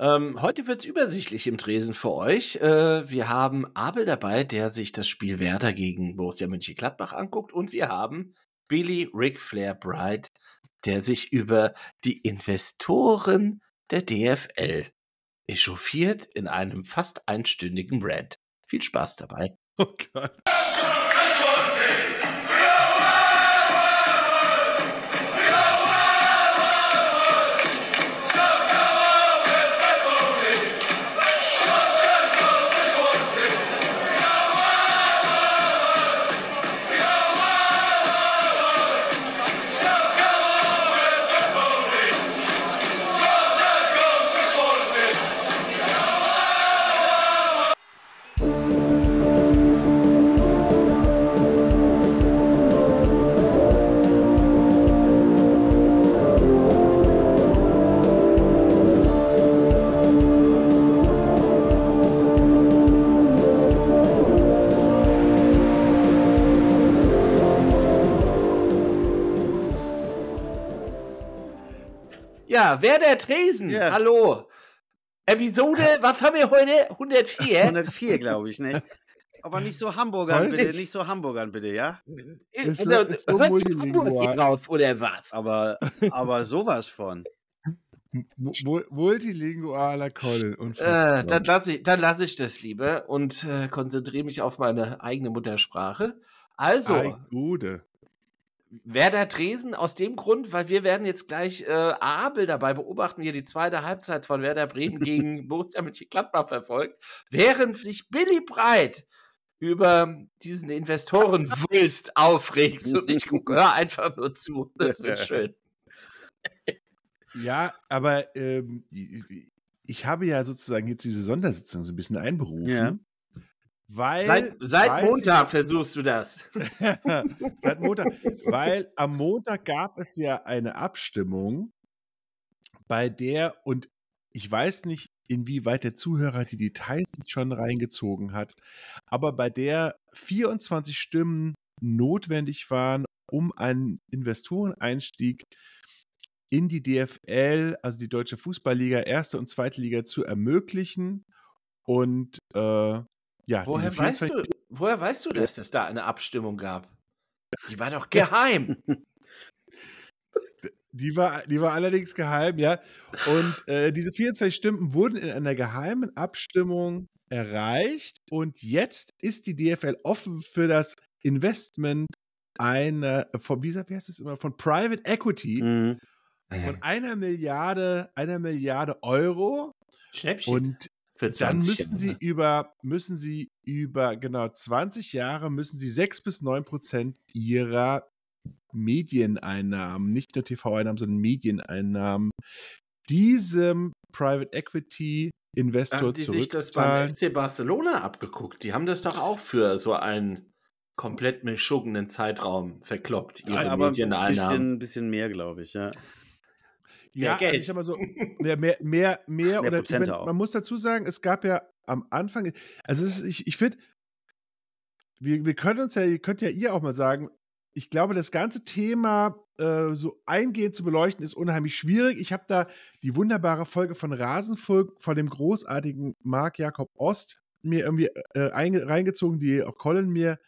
Ähm, heute wird es übersichtlich im Tresen für euch. Äh, wir haben Abel dabei, der sich das Spiel Werder gegen Borussia Mönchengladbach anguckt. Und wir haben Billy Rick Flair Bright, der sich über die Investoren der DFL echauffiert in einem fast einstündigen Rant. Viel Spaß dabei. Oh Gott. Wer der Tresen? Ja. Hallo. Episode, was haben wir heute? 104? 104, glaube ich, ne? Aber nicht so Hamburgern, bitte, nicht so Hamburgern, bitte, ja? Ist so, ist so multilingual. drauf, oder was? Aber, aber sowas von. Multilingualer Colin. Äh, dann lasse ich, lass ich das lieber und äh, konzentriere mich auf meine eigene Muttersprache. Also. Ei, Gute. Werder Tresen aus dem Grund, weil wir werden jetzt gleich äh, Abel dabei beobachten, wie er die zweite Halbzeit von Werder Bremen gegen Borussia Mönchengladbach verfolgt, während sich Billy Breit über diesen Investorenwulst aufregt und ich höre einfach nur zu. Das wird schön. Ja, aber ähm, ich habe ja sozusagen jetzt diese Sondersitzung so ein bisschen einberufen. Ja. Weil, seit, seit Montag ich, versuchst du das. seit Montag. Weil am Montag gab es ja eine Abstimmung, bei der, und ich weiß nicht, inwieweit der Zuhörer die Details schon reingezogen hat, aber bei der 24 Stimmen notwendig waren, um einen Investoreneinstieg in die DFL, also die Deutsche Fußballliga, erste und zweite Liga zu ermöglichen. Und äh, ja, woher, weißt du, woher weißt du, dass es da eine Abstimmung gab? Die war doch geheim. Die war, die war allerdings geheim, ja. Und äh, diese 24 Stimmen wurden in einer geheimen Abstimmung erreicht. Und jetzt ist die DFL offen für das Investment einer, von, wie heißt es immer, von Private Equity mhm. von einer Milliarde, einer Milliarde Euro. Schnäppchen. Und dann müssen sie über, müssen sie über genau 20 Jahre müssen sie 6 bis 9 Prozent ihrer Medieneinnahmen, nicht nur TV-Einnahmen, sondern Medieneinnahmen, diesem Private Equity Investor haben die sich das beim FC Barcelona abgeguckt. Die haben das doch auch für so einen komplett mischuggenen Zeitraum verkloppt, ihre ja, aber Medieneinnahmen. Ein bisschen, bisschen mehr, glaube ich, ja. Ja, Geld. Also ich sag mal so, mehr, mehr, mehr, mehr, oder wenn, man muss dazu sagen, es gab ja am Anfang, also ist, ich, ich finde, wir, wir können uns ja, ihr könnt ja ihr auch mal sagen, ich glaube, das ganze Thema äh, so eingehend zu beleuchten, ist unheimlich schwierig. Ich habe da die wunderbare Folge von Rasenvolk von dem großartigen Marc Jakob Ost mir irgendwie äh, reingezogen, die auch Colin mir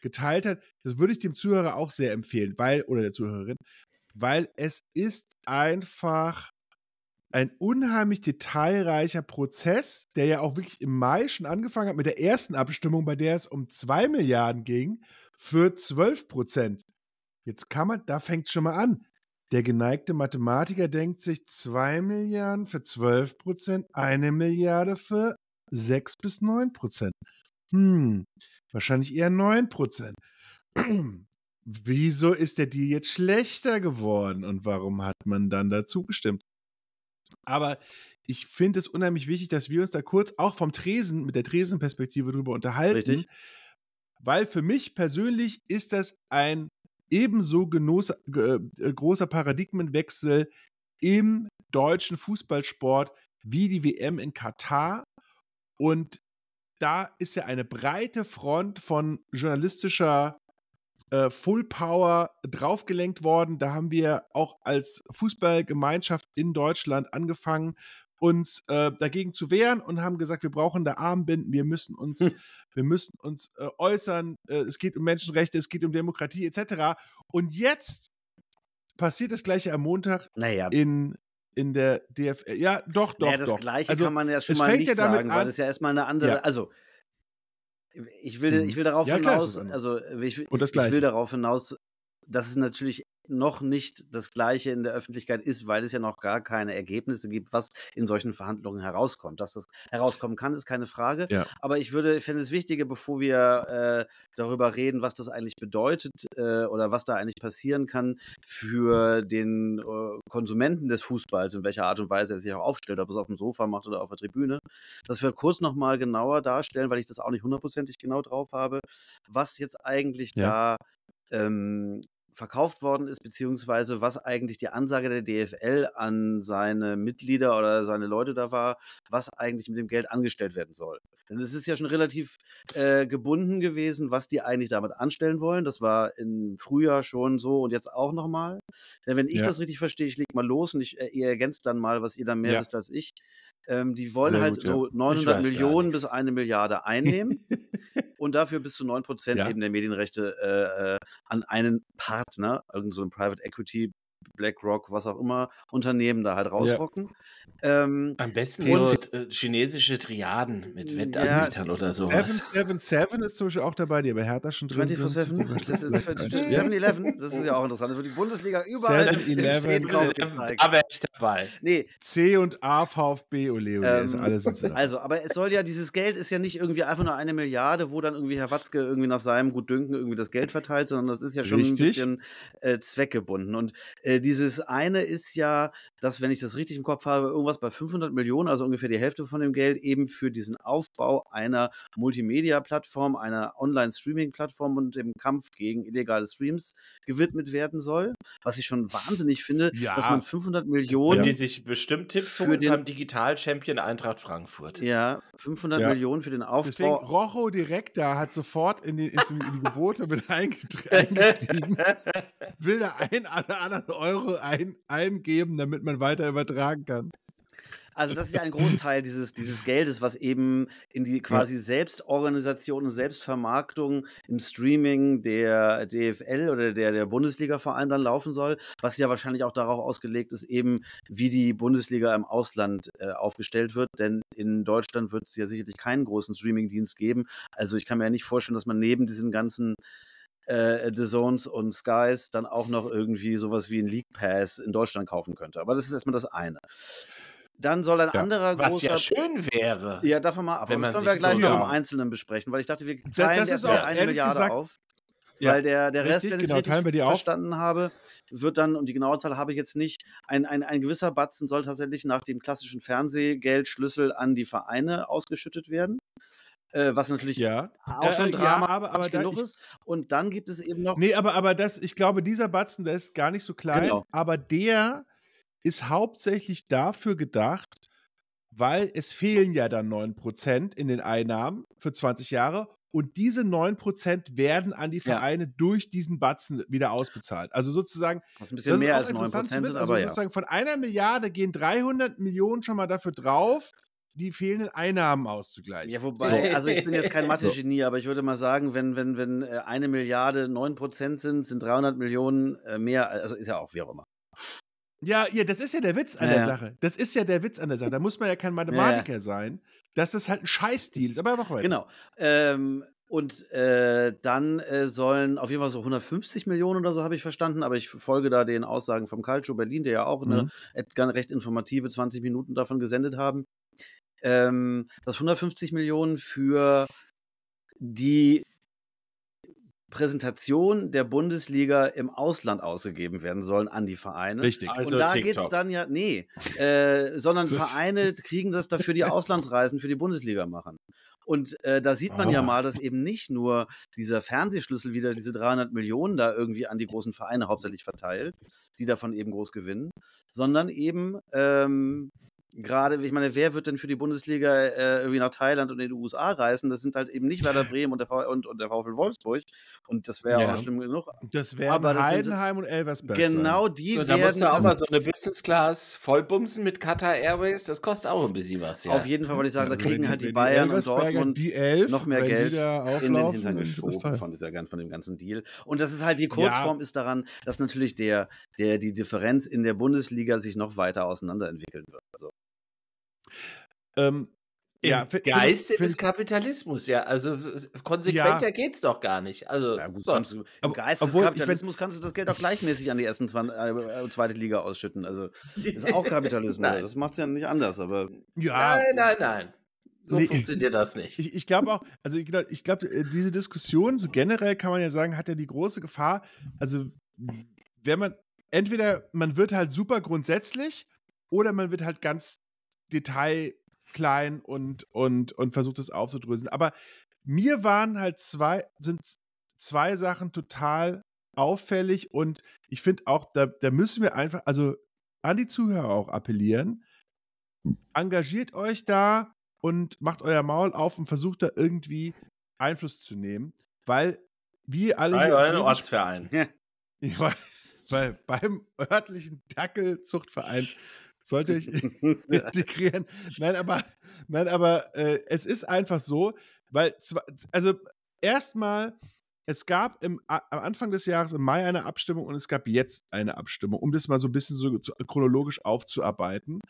geteilt hat. Das würde ich dem Zuhörer auch sehr empfehlen, weil, oder der Zuhörerin, weil es ist einfach ein unheimlich detailreicher Prozess, der ja auch wirklich im Mai schon angefangen hat mit der ersten Abstimmung, bei der es um 2 Milliarden ging, für 12 Prozent. Jetzt kann man, da fängt es schon mal an. Der geneigte Mathematiker denkt sich 2 Milliarden für 12 Prozent, eine Milliarde für 6 bis 9 Prozent. Hm, wahrscheinlich eher 9 Prozent wieso ist der Deal jetzt schlechter geworden und warum hat man dann dazu gestimmt? Aber ich finde es unheimlich wichtig, dass wir uns da kurz auch vom Tresen, mit der Tresenperspektive drüber unterhalten. Richtig. Weil für mich persönlich ist das ein ebenso genoss, äh, großer Paradigmenwechsel im deutschen Fußballsport wie die WM in Katar. Und da ist ja eine breite Front von journalistischer äh, Full Power draufgelenkt worden. Da haben wir auch als Fußballgemeinschaft in Deutschland angefangen, uns äh, dagegen zu wehren und haben gesagt, wir brauchen da Armbinden, wir müssen uns, hm. wir müssen uns äh, äußern, äh, es geht um Menschenrechte, es geht um Demokratie etc. Und jetzt passiert das gleiche am Montag naja. in in der DFL. Ja, doch, doch. Ja, das doch. Gleiche also, kann man ja schon mal nicht ja sagen, an, weil das ja erstmal eine andere. Ja. Also, ich will, ich mhm. will darauf ja, hinaus, also ich, ich will darauf hinaus, dass es natürlich noch nicht das Gleiche in der Öffentlichkeit ist, weil es ja noch gar keine Ergebnisse gibt, was in solchen Verhandlungen herauskommt. Dass das herauskommen kann, ist keine Frage. Ja. Aber ich würde, ich fände es wichtiger, bevor wir äh, darüber reden, was das eigentlich bedeutet äh, oder was da eigentlich passieren kann für den äh, Konsumenten des Fußballs, in welcher Art und Weise er sich auch aufstellt, ob es auf dem Sofa macht oder auf der Tribüne, dass wir kurz nochmal genauer darstellen, weil ich das auch nicht hundertprozentig genau drauf habe, was jetzt eigentlich ja. da ähm, verkauft worden ist, beziehungsweise was eigentlich die Ansage der DFL an seine Mitglieder oder seine Leute da war, was eigentlich mit dem Geld angestellt werden soll. Denn es ist ja schon relativ äh, gebunden gewesen, was die eigentlich damit anstellen wollen. Das war im Frühjahr schon so und jetzt auch nochmal. Denn wenn ich ja. das richtig verstehe, ich leg mal los und ich, äh, ihr ergänzt dann mal, was ihr da mehr ja. wisst als ich. Ähm, die wollen Sehr halt gut, so ja. 900 Millionen bis eine Milliarde einnehmen und dafür bis zu 9 Prozent ja. eben der Medienrechte äh, äh an einen Partner, irgendein so Private Equity BlackRock, was auch immer, Unternehmen da halt rausrocken. Ja. Ähm, Am besten so äh, chinesische Triaden mit Wettanbietern ja, oder sowas. 777 ist zum Beispiel auch dabei, die aber Hertha schon drin 24 sind. 7-Eleven, das ist ja auch interessant. Da wird die Bundesliga überall 7-Eleven. Aber ich dabei. Nee. C und A, VfB, ole, ole, ähm, alles ist Also, aber es soll ja, dieses Geld ist ja nicht irgendwie einfach nur eine Milliarde, wo dann irgendwie Herr Watzke irgendwie nach seinem Gutdünken irgendwie das Geld verteilt, sondern das ist ja schon Richtig. ein bisschen äh, zweckgebunden. Und äh, dieses eine ist ja, dass, wenn ich das richtig im Kopf habe, irgendwas bei 500 Millionen, also ungefähr die Hälfte von dem Geld, eben für diesen Aufbau einer Multimedia-Plattform, einer Online-Streaming-Plattform und dem Kampf gegen illegale Streams gewidmet werden soll. Was ich schon wahnsinnig finde, ja. dass man 500 Millionen. Ja. Die sich bestimmt Tipps für den Digital-Champion Eintracht Frankfurt. Ja, 500 ja. Millionen für den Aufbau. Deswegen Rojo direkt da hat sofort in die, in die Gebote mit eingestiegen. will da einen alle anderen Euro ein, eingeben, damit man weiter übertragen kann. Also das ist ja ein Großteil dieses, dieses Geldes, was eben in die quasi Selbstorganisation und Selbstvermarktung im Streaming der DFL oder der, der Bundesliga vor allem dann laufen soll, was ja wahrscheinlich auch darauf ausgelegt ist, eben wie die Bundesliga im Ausland äh, aufgestellt wird. Denn in Deutschland wird es ja sicherlich keinen großen Streamingdienst geben. Also ich kann mir ja nicht vorstellen, dass man neben diesen ganzen äh, The Zones und Skies dann auch noch irgendwie sowas wie ein League Pass in Deutschland kaufen könnte. Aber das ist erstmal das eine. Dann soll ein ja, anderer was großer. Was ja schön wäre. Ja, davon mal ab. Das können wir gleich so, noch ja. im Einzelnen besprechen, weil ich dachte, wir teilen das, das auch, eine Milliarde gesagt, auf. Ja, weil der, der Rest, wenn ich es genau, richtig verstanden auf. habe, wird dann, und die genaue Zahl habe ich jetzt nicht, ein, ein, ein gewisser Batzen soll tatsächlich nach dem klassischen Fernsehgeldschlüssel an die Vereine ausgeschüttet werden äh, was natürlich ja. auch schon äh, Drama ja, aber, aber genug ist. Und dann gibt es eben noch. Nee, aber, aber das, ich glaube, dieser Batzen, der ist gar nicht so klein, genau. aber der ist hauptsächlich dafür gedacht, weil es fehlen ja dann 9% in den Einnahmen für 20 Jahre und diese 9% werden an die Vereine ja. durch diesen Batzen wieder ausbezahlt. Also sozusagen. Was ein bisschen mehr als 9% sind, also aber sozusagen ja. von einer Milliarde gehen 300 Millionen schon mal dafür drauf, die fehlenden Einnahmen auszugleichen. Ja, wobei, also ich bin jetzt kein Mathe-Genie, aber ich würde mal sagen, wenn, wenn, wenn äh, eine Milliarde 9% sind, sind 300 Millionen äh, mehr, also ist ja auch wie auch immer. Ja, ja, das ist ja der Witz an ja, der Sache. Das ist ja der Witz an der Sache. Da muss man ja kein Mathematiker ja, sein, dass das halt ein Scheißdeal ist. Aber mach weiter. Genau. Ähm, und äh, dann äh, sollen auf jeden Fall so 150 Millionen oder so, habe ich verstanden. Aber ich folge da den Aussagen vom Calcio Berlin, der ja auch mhm. eine recht informative 20 Minuten davon gesendet haben ähm, dass 150 Millionen für die Präsentation der Bundesliga im Ausland ausgegeben werden sollen an die Vereine. Richtig. Also und da geht es dann ja, nee, äh, sondern Vereine kriegen das dafür die Auslandsreisen für die Bundesliga machen. Und äh, da sieht man oh. ja mal, dass eben nicht nur dieser Fernsehschlüssel wieder diese 300 Millionen da irgendwie an die großen Vereine hauptsächlich verteilt, die davon eben groß gewinnen, sondern eben ähm, gerade, ich meine, wer wird denn für die Bundesliga äh, irgendwie nach Thailand und in die USA reisen? Das sind halt eben nicht Werder Bremen und der, v und, und der VfL Wolfsburg. Und das wäre ja. auch schlimm genug. Das wären Heidenheim und Elversberg. Genau, die so, werden. Da musst du auch mal so eine Business Class vollbumsen mit Qatar Airways. Das kostet auch ein bisschen was. Ja. Auf jeden Fall wollte ich sagen, da kriegen halt die Bayern und Dortmund die Elf, noch mehr Geld in den Hintern geschoben von, dieser, von dem ganzen Deal. Und das ist halt die Kurzform ja. ist daran, dass natürlich der, der, die Differenz in der Bundesliga sich noch weiter auseinanderentwickeln wird. Also ähm, Im ja, Geiste des Kapitalismus, ja. Also konsequenter ja. geht's doch gar nicht. Also ja, gut, du, im aber, Geiste des Kapitalismus kannst du das Geld auch gleichmäßig an die ersten zwei, äh, zweite Liga ausschütten. Also ist auch Kapitalismus. das macht es ja nicht anders, aber. Ja. Nein, nein, nein. So nee, funktioniert das nicht. Ich, ich glaube auch, also ich glaube, ich glaub, äh, diese Diskussion, so generell kann man ja sagen, hat ja die große Gefahr, also wenn man, entweder man wird halt super grundsätzlich oder man wird halt ganz Detail klein und, und, und versucht es aufzudröseln. Aber mir waren halt zwei, sind zwei Sachen total auffällig und ich finde auch, da, da müssen wir einfach, also an die Zuhörer auch appellieren. Engagiert euch da und macht euer Maul auf und versucht da irgendwie Einfluss zu nehmen, weil wir alle. Bei eurem Ortsverein. Ja, weil, weil beim örtlichen Dackelzuchtverein sollte ich integrieren. Nein, aber, nein, aber äh, es ist einfach so, weil, also erstmal, es gab im, am Anfang des Jahres im Mai eine Abstimmung und es gab jetzt eine Abstimmung, um das mal so ein bisschen so chronologisch aufzuarbeiten.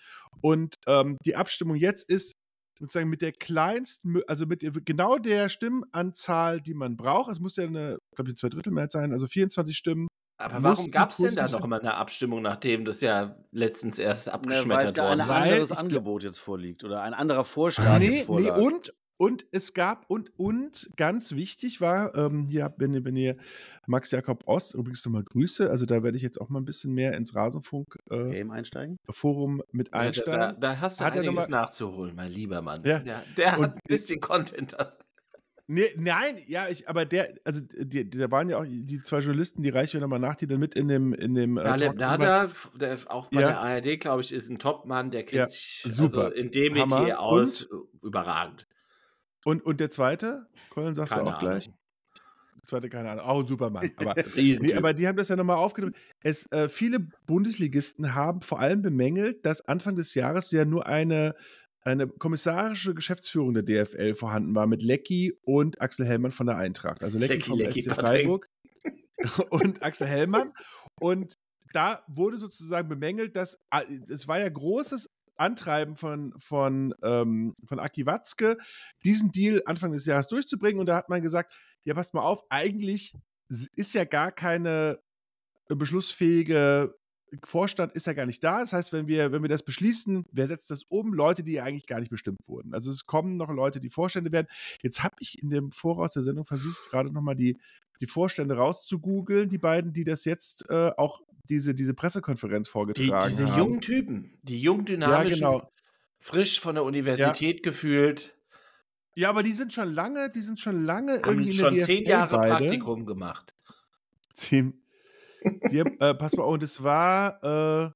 Und ähm, die Abstimmung jetzt ist sozusagen mit der kleinsten, also mit genau der Stimmenanzahl, die man braucht. Es muss ja eine, glaube ich, zwei Drittelmehrheit sein, also 24 Stimmen aber warum gab es denn da noch mal eine Abstimmung, nachdem das ja letztens erst abgeschmettert ja, worden ist? Weil ein anderes Angebot jetzt vorliegt oder ein anderer Vorschlag nee, jetzt vorliegt. Nee, und, und es gab, und, und ganz wichtig war, ähm, hier, wenn ihr, wenn ihr Max Jakob Ost, übrigens nochmal Grüße, also da werde ich jetzt auch mal ein bisschen mehr ins Rasenfunk äh, Game einsteigen. Forum mit einsteigen. Ja, da, da, hast du hat einiges nachzuholen, mein lieber Mann. Ja. Der, der hat ein bisschen Content. Nee, nein, ja, ich, aber der, also die, da waren ja auch die zwei Journalisten, die reichen wir nochmal nach, die dann mit in dem, in dem. Äh, Taleb Nada, der auch bei ja. der ARD, glaube ich, ist ein Topmann, der kennt ja, sich super. Also in dem Metier aus und, überragend. Und, und der zweite? Colin, sagst keine du auch Ahnung. gleich? Der zweite, keine Ahnung. Auch ein Supermann. Aber, nee, aber die haben das ja nochmal aufgedrückt. Es, äh, viele Bundesligisten haben vor allem bemängelt, dass Anfang des Jahres ja nur eine eine kommissarische Geschäftsführung der DFL vorhanden war mit Lecky und Axel Hellmann von der Eintracht. Also Lecky, Lecky vom Lecky, SC Freiburg und Axel Hellmann. Und da wurde sozusagen bemängelt, dass es war ja großes Antreiben von, von, ähm, von Aki Watzke, diesen Deal Anfang des Jahres durchzubringen. Und da hat man gesagt, ja, passt mal auf, eigentlich ist ja gar keine beschlussfähige Vorstand ist ja gar nicht da. Das heißt, wenn wir, wenn wir das beschließen, wer setzt das um? Leute, die eigentlich gar nicht bestimmt wurden. Also es kommen noch Leute, die Vorstände werden. Jetzt habe ich in dem Voraus der Sendung versucht, gerade nochmal die, die Vorstände rauszugoogeln, die beiden, die das jetzt äh, auch diese, diese Pressekonferenz vorgetragen die, diese haben. Diese jungen Typen, die jung dynamischen, ja, genau. frisch von der Universität ja. gefühlt. Ja, aber die sind schon lange, die sind schon lange haben irgendwie schon in der zehn Jahre beide. Praktikum gemacht. Zehn, die, äh, pass mal, und es war äh,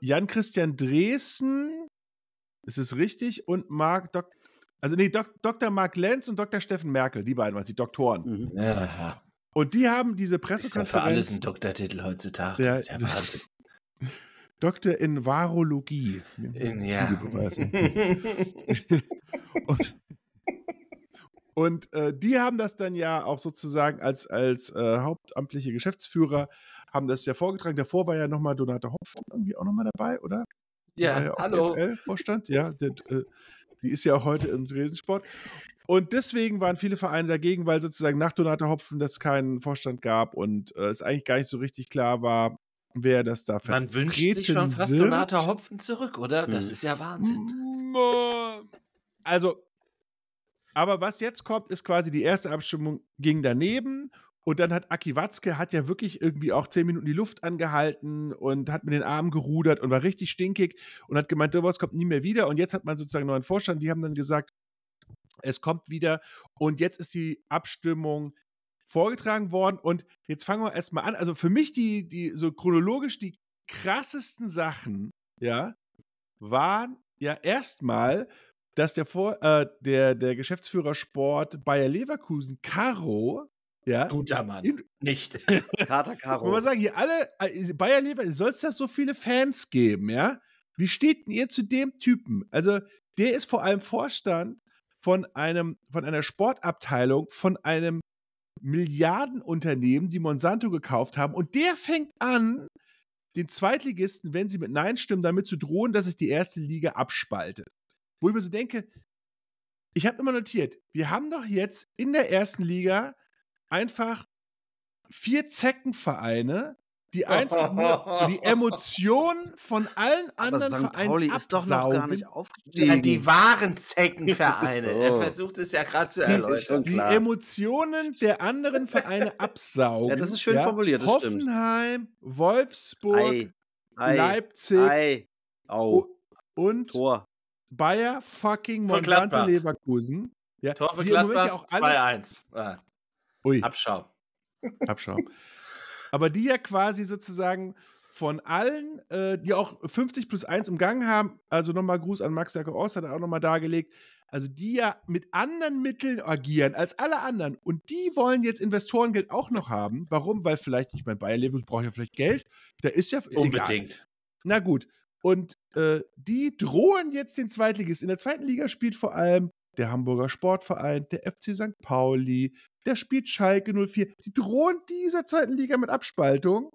Jan-Christian Dresen, ist es richtig? Und Mark Dok also nee, Dok Dr. Mark Lenz und Dr. Steffen Merkel, die beiden waren die Doktoren. Mhm. Ja. Und die haben diese Pressekonferenz. Ist ja für alles ein Doktortitel heutzutage. Der, das ist ja Wahnsinn. Doktor in Varologie. In, ja. und, und äh, die haben das dann ja auch sozusagen als, als äh, hauptamtliche Geschäftsführer, haben das ja vorgetragen. Davor war ja nochmal Donata Hopf irgendwie auch nochmal dabei, oder? Ja, ja hallo. vorstand ja. Der, äh, die ist ja auch heute im Dresdensport. Und deswegen waren viele Vereine dagegen, weil sozusagen nach Donata Hopfen das keinen Vorstand gab und äh, es eigentlich gar nicht so richtig klar war, wer das da Man wünscht sich schon fast wird. Donata Hopfen zurück, oder? Das hm. ist ja Wahnsinn. Also, aber was jetzt kommt, ist quasi die erste Abstimmung ging daneben. Und dann hat Aki Watzke hat ja wirklich irgendwie auch zehn Minuten die Luft angehalten und hat mit den Armen gerudert und war richtig stinkig und hat gemeint, sowas kommt nie mehr wieder. Und jetzt hat man sozusagen einen neuen Vorstand, die haben dann gesagt, es kommt wieder. Und jetzt ist die Abstimmung vorgetragen worden. Und jetzt fangen wir erstmal an. Also für mich die, die so chronologisch die krassesten Sachen, ja, waren ja erstmal, dass der, Vor äh, der, der Geschäftsführer Sport Bayer Leverkusen, Caro, ja. Guter Mann. In, nicht. Kater Caro. Muss man sagen, hier alle, äh, Bayer Leverkusen, soll es das so viele Fans geben, ja? Wie steht denn ihr zu dem Typen? Also, der ist vor allem Vorstand von einem, von einer Sportabteilung, von einem Milliardenunternehmen, die Monsanto gekauft haben. Und der fängt an, den Zweitligisten, wenn sie mit Nein stimmen, damit zu drohen, dass sich die erste Liga abspaltet. Wo ich mir so denke, ich habe immer notiert, wir haben doch jetzt in der ersten Liga einfach vier Zeckenvereine, die einfach nur die Emotionen von allen anderen Aber St. Vereinen Pauli ist doch noch gar nicht aufgestiegen. Die wahren Zeckenvereine. so. Er versucht es ja gerade zu erläutern. Die, die Emotionen der anderen Vereine absaugen. Ja, das ist schön ja? formuliert, das Hoffenheim, stimmt. Wolfsburg, Ei. Ei. Leipzig Ei. Au. und Tor. Bayer fucking Monsanto Leverkusen. Ja, Tor für Gladbach, ja 2-1. Ah. Ui. Abschau. Abschau aber die ja quasi sozusagen von allen, äh, die auch 50 plus 1 umgangen haben, also nochmal Gruß an Max Jakob Ost, hat er auch nochmal dargelegt, also die ja mit anderen Mitteln agieren als alle anderen und die wollen jetzt Investorengeld auch noch haben. Warum? Weil vielleicht, ich meine, Bayer Leverkusen braucht ja vielleicht Geld, da ist ja Unbedingt. Egal. Na gut. Und äh, die drohen jetzt den Zweitligist. In der zweiten Liga spielt vor allem der Hamburger Sportverein, der FC St. Pauli, der spielt Schalke 04. Die drohen dieser zweiten Liga mit Abspaltung,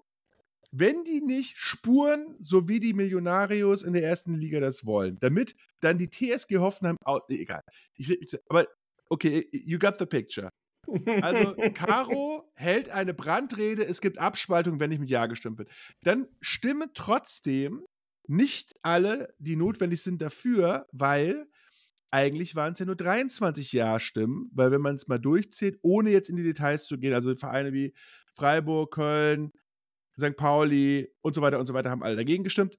wenn die nicht spuren, so wie die Millionarios in der ersten Liga das wollen. Damit dann die TSG Hoffenheim, egal. Ich, aber okay, you got the picture. Also, Caro hält eine Brandrede, es gibt Abspaltung, wenn ich mit Ja gestimmt bin. Dann stimmen trotzdem nicht alle, die notwendig sind, dafür, weil eigentlich waren es ja nur 23 Ja-Stimmen, weil wenn man es mal durchzählt, ohne jetzt in die Details zu gehen, also Vereine wie Freiburg, Köln, St. Pauli und so weiter und so weiter haben alle dagegen gestimmt.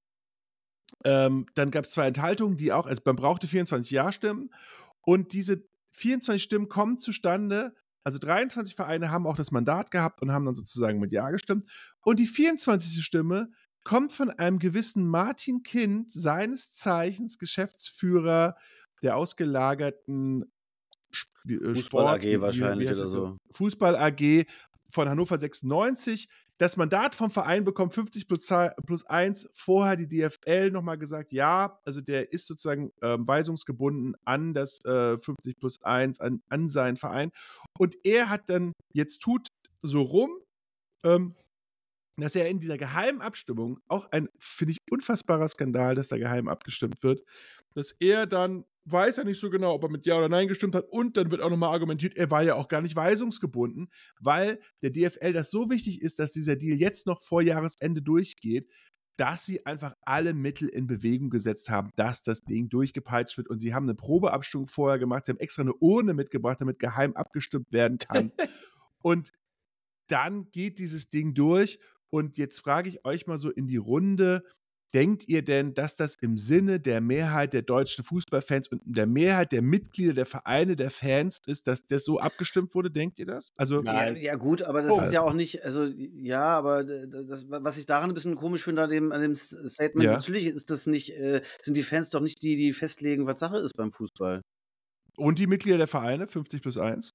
Ähm, dann gab es zwei Enthaltungen, die auch, also man brauchte 24 Ja-Stimmen und diese 24 Stimmen kommen zustande, also 23 Vereine haben auch das Mandat gehabt und haben dann sozusagen mit Ja gestimmt. Und die 24. Stimme kommt von einem gewissen Martin Kind, seines Zeichens Geschäftsführer der ausgelagerten Sp äh, Fußball AG wahrscheinlich oder so. Fußball AG von Hannover 96. Das Mandat vom Verein bekommt 50 plus, plus 1. Vorher die DFL nochmal gesagt, ja, also der ist sozusagen ähm, weisungsgebunden an das äh, 50 plus 1, an, an seinen Verein. Und er hat dann, jetzt tut so rum, ähm, dass er in dieser geheimen Abstimmung, auch ein, finde ich, unfassbarer Skandal, dass da geheim abgestimmt wird, dass er dann weiß ja nicht so genau, ob er mit Ja oder Nein gestimmt hat. Und dann wird auch nochmal argumentiert, er war ja auch gar nicht weisungsgebunden, weil der DFL das so wichtig ist, dass dieser Deal jetzt noch vor Jahresende durchgeht, dass sie einfach alle Mittel in Bewegung gesetzt haben, dass das Ding durchgepeitscht wird. Und sie haben eine Probeabstimmung vorher gemacht, sie haben extra eine Urne mitgebracht, damit geheim abgestimmt werden kann. und dann geht dieses Ding durch. Und jetzt frage ich euch mal so in die Runde, Denkt ihr denn, dass das im Sinne der Mehrheit der deutschen Fußballfans und der Mehrheit der Mitglieder der Vereine der Fans ist, dass das so abgestimmt wurde? Denkt ihr das? Also ja, ja gut, aber das oh. ist ja auch nicht, also ja, aber das, was ich daran ein bisschen komisch finde an dem, an dem Statement, ja. natürlich ist das nicht, äh, sind die Fans doch nicht die, die festlegen, was Sache ist beim Fußball. Und die Mitglieder der Vereine, 50 plus 1?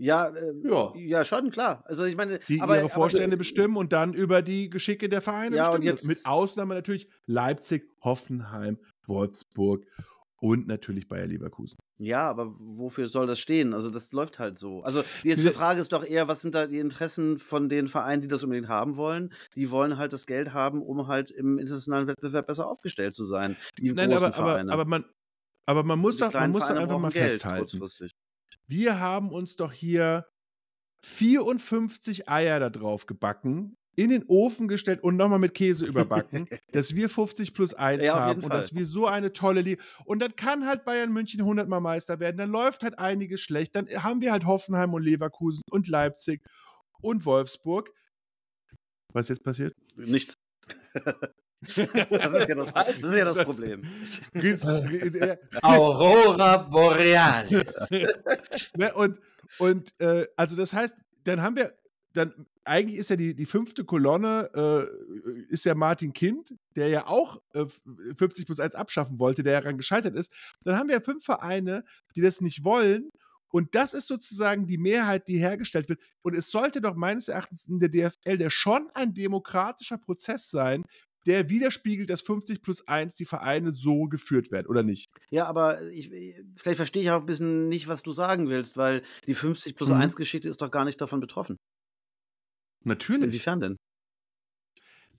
Ja, äh, ja. ja, schon, klar. Also ich meine, die aber, ihre Vorstände aber, bestimmen und dann über die Geschicke der Vereine ja, bestimmen. Und jetzt, Mit Ausnahme natürlich Leipzig, Hoffenheim, Wolfsburg und natürlich Bayer Leverkusen. Ja, aber wofür soll das stehen? Also das läuft halt so. Also die Frage ist doch eher, was sind da die Interessen von den Vereinen, die das unbedingt haben wollen? Die wollen halt das Geld haben, um halt im internationalen Wettbewerb besser aufgestellt zu sein. Die Nein, großen aber, Vereine. Aber, aber man, aber man muss doch, man muss doch einfach mal Geld, festhalten wir haben uns doch hier 54 Eier da drauf gebacken, in den Ofen gestellt und nochmal mit Käse überbacken, dass wir 50 plus 1 ja, haben und dass wir so eine tolle Liga. Und dann kann halt Bayern München 100 Mal Meister werden. Dann läuft halt einiges schlecht. Dann haben wir halt Hoffenheim und Leverkusen und Leipzig und Wolfsburg. Was ist jetzt passiert? Nichts. Das ist ja das, das, ist ja das Problem. Aurora Borealis. ne, und und äh, also das heißt, dann haben wir, dann eigentlich ist ja die, die fünfte Kolonne, äh, ist ja Martin Kind, der ja auch äh, 50 plus 1 abschaffen wollte, der daran gescheitert ist. Dann haben wir ja fünf Vereine, die das nicht wollen. Und das ist sozusagen die Mehrheit, die hergestellt wird. Und es sollte doch meines Erachtens in der DFL der schon ein demokratischer Prozess sein, der widerspiegelt, dass 50 plus 1 die Vereine so geführt werden, oder nicht? Ja, aber ich, vielleicht verstehe ich auch ein bisschen nicht, was du sagen willst, weil die 50 plus mhm. 1 Geschichte ist doch gar nicht davon betroffen. Natürlich. Inwiefern denn?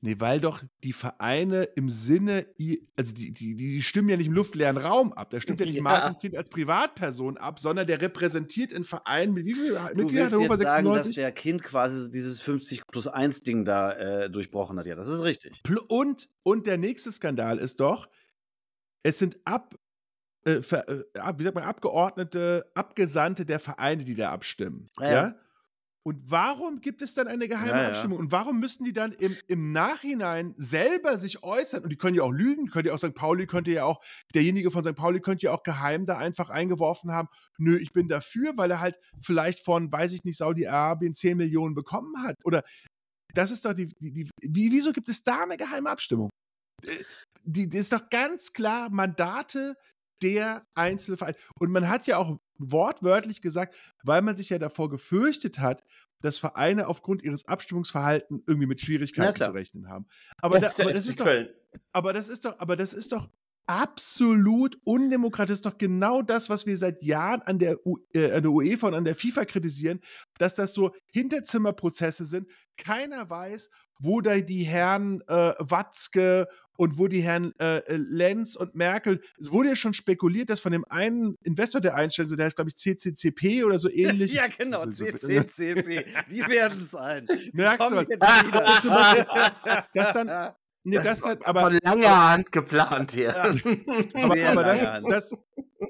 Nee, weil doch die Vereine im Sinne, also die, die, die stimmen ja nicht im luftleeren Raum ab. Da stimmt ja nicht ja. Martin Kind als Privatperson ab, sondern der repräsentiert einen Verein mit wie viel Mitgliedern? Du willst jetzt sagen, dass der Kind quasi dieses 50 plus 1 Ding da äh, durchbrochen hat. Ja, das ist richtig. Und, und der nächste Skandal ist doch, es sind ab, äh, äh, wie sagt man, Abgeordnete, Abgesandte der Vereine, die da abstimmen. ja? ja? Und warum gibt es dann eine geheime ja, Abstimmung? Ja. Und warum müssen die dann im, im Nachhinein selber sich äußern? Und die können ja auch lügen, können ja auch St. Pauli könnte ja auch, derjenige von St. Pauli könnte ja auch geheim da einfach eingeworfen haben, nö, ich bin dafür, weil er halt vielleicht von, weiß ich nicht, Saudi-Arabien 10 Millionen bekommen hat. Oder das ist doch die, die, die wie, wieso gibt es da eine geheime Abstimmung? Äh, die, die ist doch ganz klar Mandate der einzelne Verein. Und man hat ja auch wortwörtlich gesagt, weil man sich ja davor gefürchtet hat, dass Vereine aufgrund ihres Abstimmungsverhaltens irgendwie mit Schwierigkeiten zu rechnen haben. Aber, ja, da, aber das ist doch, aber das ist doch, aber das ist doch absolut undemokratisch. Das ist doch genau das, was wir seit Jahren an der, U äh, an der UEFA und an der FIFA kritisieren, dass das so Hinterzimmerprozesse sind. Keiner weiß, wo da die Herren äh, Watzke und wo die Herren äh, äh Lenz und Merkel, es wurde ja schon spekuliert, dass von dem einen Investor, der einstellt, der heißt, glaube ich, CCCP oder so ähnlich. ja, genau, CCCP, die werden es sein. Merkst du was? Dass, dass dann Nee, das hat aber. Von langer Hand geplant hier. Ja. aber, aber das,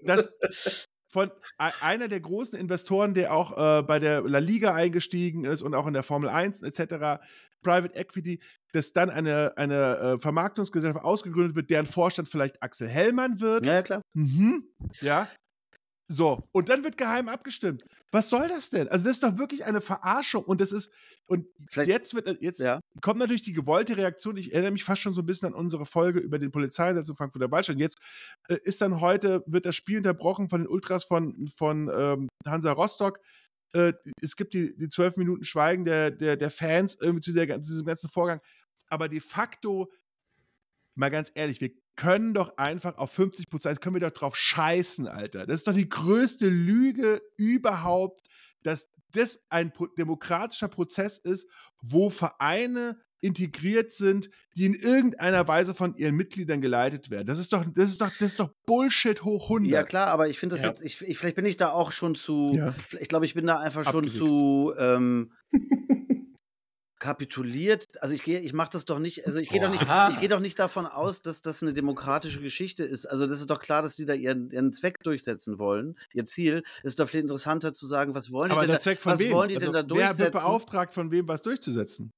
das, das, von einer der großen Investoren, der auch äh, bei der La Liga eingestiegen ist und auch in der Formel 1 etc., Private Equity, dass dann eine, eine äh, Vermarktungsgesellschaft ausgegründet wird, deren Vorstand vielleicht Axel Hellmann wird. Ja, klar. Mhm. Ja. So, und dann wird geheim abgestimmt. Was soll das denn? Also, das ist doch wirklich eine Verarschung und das ist, und Vielleicht, jetzt wird, äh, jetzt ja. kommt natürlich die gewollte Reaktion. Ich erinnere mich fast schon so ein bisschen an unsere Folge über den Polizeieinsatz in Frankfurter Waldstadt. Jetzt äh, ist dann heute, wird das Spiel unterbrochen von den Ultras von, von ähm, Hansa Rostock. Äh, es gibt die, die zwölf Minuten Schweigen der, der, der Fans irgendwie zu, der, zu diesem ganzen Vorgang. Aber de facto, mal ganz ehrlich, wir können doch einfach auf 50 Prozent, können wir doch drauf scheißen, Alter. Das ist doch die größte Lüge überhaupt, dass das ein demokratischer Prozess ist, wo Vereine integriert sind, die in irgendeiner Weise von ihren Mitgliedern geleitet werden. Das ist doch, das ist doch, das ist doch Bullshit hoch 100. Ja klar, aber ich finde das ja. jetzt, ich, ich, vielleicht bin ich da auch schon zu, ja. ich glaube, ich bin da einfach schon zu, ähm, kapituliert. Also ich gehe, ich mache das doch nicht, also ich gehe doch nicht, ich gehe doch nicht davon aus, dass das eine demokratische Geschichte ist. Also das ist doch klar, dass die da ihren, ihren Zweck durchsetzen wollen, ihr Ziel. Es ist doch viel interessanter zu sagen, was wollen die Aber denn der Zweck von was wem? wollen die also, denn da durchsetzen? Wer wird beauftragt, von wem was durchzusetzen?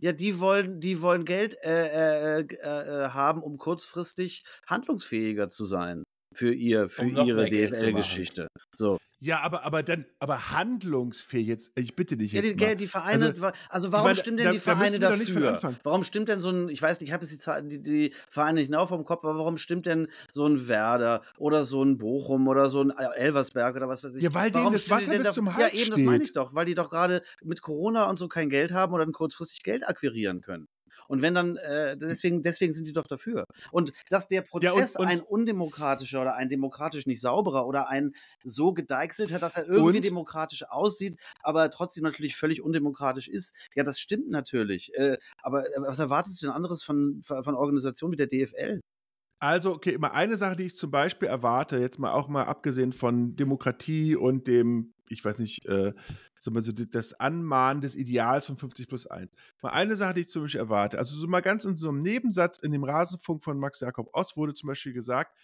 Ja, die wollen, die wollen Geld äh, äh, äh, äh haben, um kurzfristig handlungsfähiger zu sein für ihr, für um ihre DFL-Geschichte. So. Ja, aber, aber dann, aber handlungsfähig jetzt, ich bitte dich jetzt. Ja, die, mal. die Vereine, also, also warum meine, stimmen denn da, die Vereine da dafür? Warum stimmt denn so ein, ich weiß nicht, ich habe jetzt die, die, die, Vereine nicht genau vom Kopf, aber warum stimmt denn so ein Werder oder so ein Bochum oder so ein Elversberg oder was weiß ich? Ja, weil warum denen das Wasser bis zum Hals Ja, eben, steht. das meine ich doch, weil die doch gerade mit Corona und so kein Geld haben oder dann kurzfristig Geld akquirieren können. Und wenn dann, äh, deswegen, deswegen sind die doch dafür. Und dass der Prozess ja, und, und ein undemokratischer oder ein demokratisch nicht sauberer oder ein so gedeichselter, dass er irgendwie und? demokratisch aussieht, aber trotzdem natürlich völlig undemokratisch ist, ja, das stimmt natürlich. Äh, aber äh, was erwartest du denn anderes von, von Organisationen wie der DFL? Also, okay, immer eine Sache, die ich zum Beispiel erwarte, jetzt mal auch mal abgesehen von Demokratie und dem ich weiß nicht, äh, so das Anmahnen des Ideals von 50 plus 1. Mal eine Sache, die ich zum Beispiel erwarte. Also so mal ganz in so einem Nebensatz in dem Rasenfunk von Max Jakob Ost wurde zum Beispiel gesagt,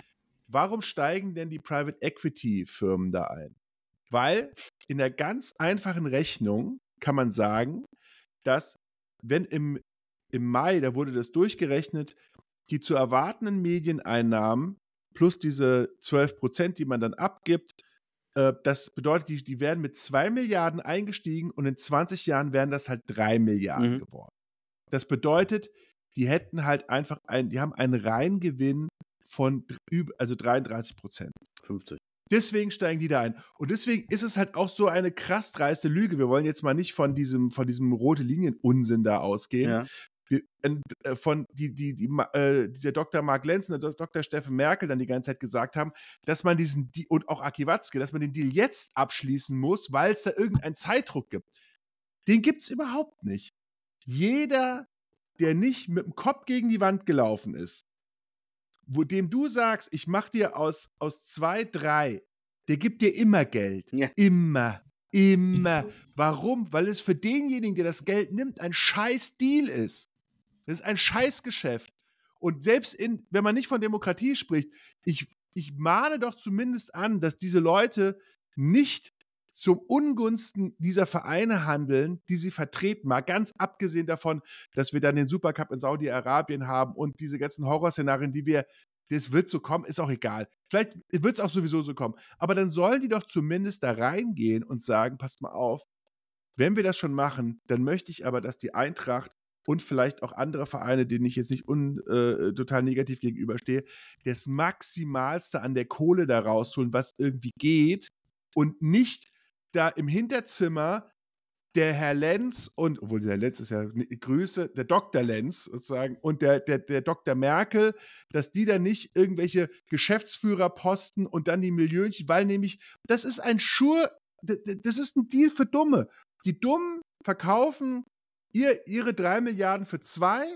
warum steigen denn die Private Equity Firmen da ein? Weil in der ganz einfachen Rechnung kann man sagen, dass wenn im, im Mai, da wurde das durchgerechnet, die zu erwartenden Medieneinnahmen plus diese 12 Prozent, die man dann abgibt, das bedeutet, die, die werden mit 2 Milliarden eingestiegen und in 20 Jahren wären das halt 3 Milliarden mhm. geworden. Das bedeutet, die hätten halt einfach ein, die haben einen Reingewinn von also 33 Prozent. 50. Deswegen steigen die da ein. Und deswegen ist es halt auch so eine krass dreiste Lüge. Wir wollen jetzt mal nicht von diesem, von diesem rote Linien-Unsinn da ausgehen. Ja. Äh, von die, die, die, äh, dieser Dr. Mark Lenz und der Dr. Steffen Merkel dann die ganze Zeit gesagt haben, dass man diesen, und auch Aki Watzke, dass man den Deal jetzt abschließen muss, weil es da irgendeinen Zeitdruck gibt. Den gibt es überhaupt nicht. Jeder, der nicht mit dem Kopf gegen die Wand gelaufen ist, wo dem du sagst, ich mach dir aus, aus zwei, drei, der gibt dir immer Geld. Ja. Immer. Immer. Warum? Weil es für denjenigen, der das Geld nimmt, ein scheiß Deal ist. Das ist ein Scheißgeschäft. Und selbst in, wenn man nicht von Demokratie spricht, ich, ich mahne doch zumindest an, dass diese Leute nicht zum Ungunsten dieser Vereine handeln, die sie vertreten, mal ganz abgesehen davon, dass wir dann den Supercup in Saudi-Arabien haben und diese ganzen Horrorszenarien, die wir, das wird so kommen, ist auch egal. Vielleicht wird es auch sowieso so kommen. Aber dann sollen die doch zumindest da reingehen und sagen, passt mal auf, wenn wir das schon machen, dann möchte ich aber, dass die Eintracht und vielleicht auch andere Vereine, denen ich jetzt nicht un, äh, total negativ gegenüberstehe, das Maximalste an der Kohle da rausholen, was irgendwie geht und nicht da im Hinterzimmer der Herr Lenz und, obwohl der Lenz ist ja Grüße, der Dr. Lenz sozusagen und der, der, der Dr. Merkel, dass die da nicht irgendwelche Geschäftsführerposten und dann die Millionchen, weil nämlich, das ist ein Schur, das ist ein Deal für Dumme. Die Dummen verkaufen ihr, ihre drei Milliarden für zwei,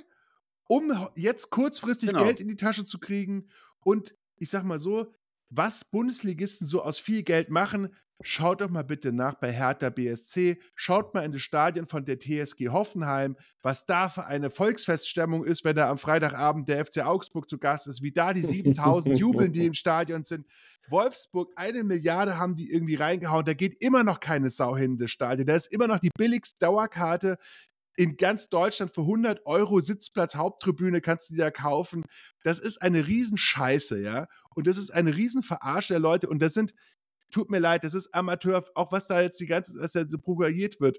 um jetzt kurzfristig genau. Geld in die Tasche zu kriegen und ich sag mal so, was Bundesligisten so aus viel Geld machen, Schaut doch mal bitte nach bei Hertha BSC. Schaut mal in das Stadion von der TSG Hoffenheim, was da für eine Volksfeststimmung ist, wenn da am Freitagabend der FC Augsburg zu Gast ist, wie da die 7000 jubeln, die im Stadion sind. Wolfsburg, eine Milliarde haben die irgendwie reingehauen. Da geht immer noch keine Sau hin in das Stadion. Da ist immer noch die billigste Dauerkarte in ganz Deutschland für 100 Euro Sitzplatz Haupttribüne kannst du dir kaufen. Das ist eine Riesenscheiße, ja. Und das ist eine Riesenverarsche der Leute. Und das sind, tut mir leid, das ist Amateur, auch was da jetzt die ganze, was da so propagiert wird.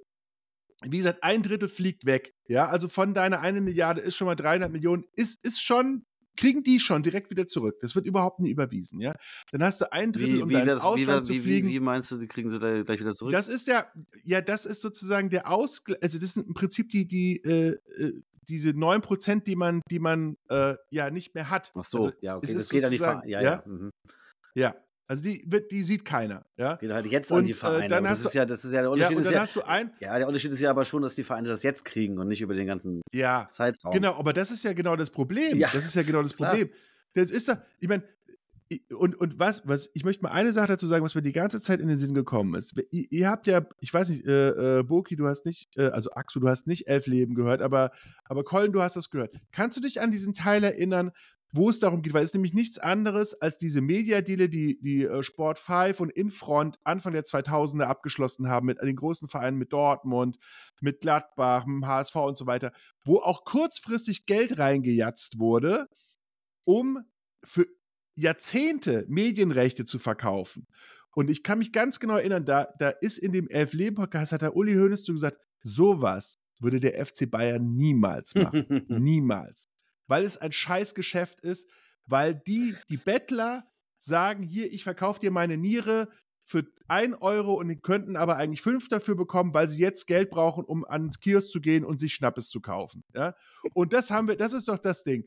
Wie gesagt, ein Drittel fliegt weg. Ja, also von deiner eine Milliarde ist schon mal 300 Millionen, ist, ist schon, kriegen die schon direkt wieder zurück. Das wird überhaupt nie überwiesen, ja. Dann hast du ein Drittel, wie, um wie da ins Ausland wie, zu fliegen. Wie, wie, meinst du, die kriegen sie da gleich wieder zurück? Das ist ja, ja, das ist sozusagen der Ausgleich, also das sind im Prinzip die, die, äh, äh diese 9%, die man, die man äh, ja nicht mehr hat. Ach so, also, ja, okay, das geht an die Ver ja, ja. Ja, mhm. ja. Also die, wird, die sieht keiner. Ja? Geht halt jetzt und, an die äh, Vereine. Äh, dann das, ist ja, das ist ja der Unterschied. Ja, und dann ja, hast du ein, ja, der Unterschied ist ja aber schon, dass die Vereine das jetzt kriegen und nicht über den ganzen ja, Zeitraum. Genau, aber das ist ja genau das Problem. Ja, das ist ja genau das Problem. Klar. Das ist doch, ich meine, und, und was, was, ich möchte mal eine Sache dazu sagen, was mir die ganze Zeit in den Sinn gekommen ist. Ihr, ihr habt ja, ich weiß nicht, äh, äh, Boki, du hast nicht, äh, also Axu, du hast nicht Elf Leben gehört, aber, aber Colin, du hast das gehört. Kannst du dich an diesen Teil erinnern, wo es darum geht, weil es nämlich nichts anderes als diese Mediadeale, die, die äh, Sport 5 und Infront Anfang der 2000er abgeschlossen haben mit den großen Vereinen, mit Dortmund, mit Gladbach, mit HSV und so weiter, wo auch kurzfristig Geld reingejatzt wurde, um für Jahrzehnte Medienrechte zu verkaufen. Und ich kann mich ganz genau erinnern, da, da ist in dem Elf-Leben-Podcast, hat der Uli Hoeneß zu gesagt, sowas würde der FC Bayern niemals machen. niemals weil es ein Scheißgeschäft ist, weil die, die Bettler sagen, hier, ich verkaufe dir meine Niere für ein Euro und die könnten aber eigentlich fünf dafür bekommen, weil sie jetzt Geld brauchen, um ans Kiosk zu gehen und sich Schnappes zu kaufen. Ja? Und das haben wir, das ist doch das Ding.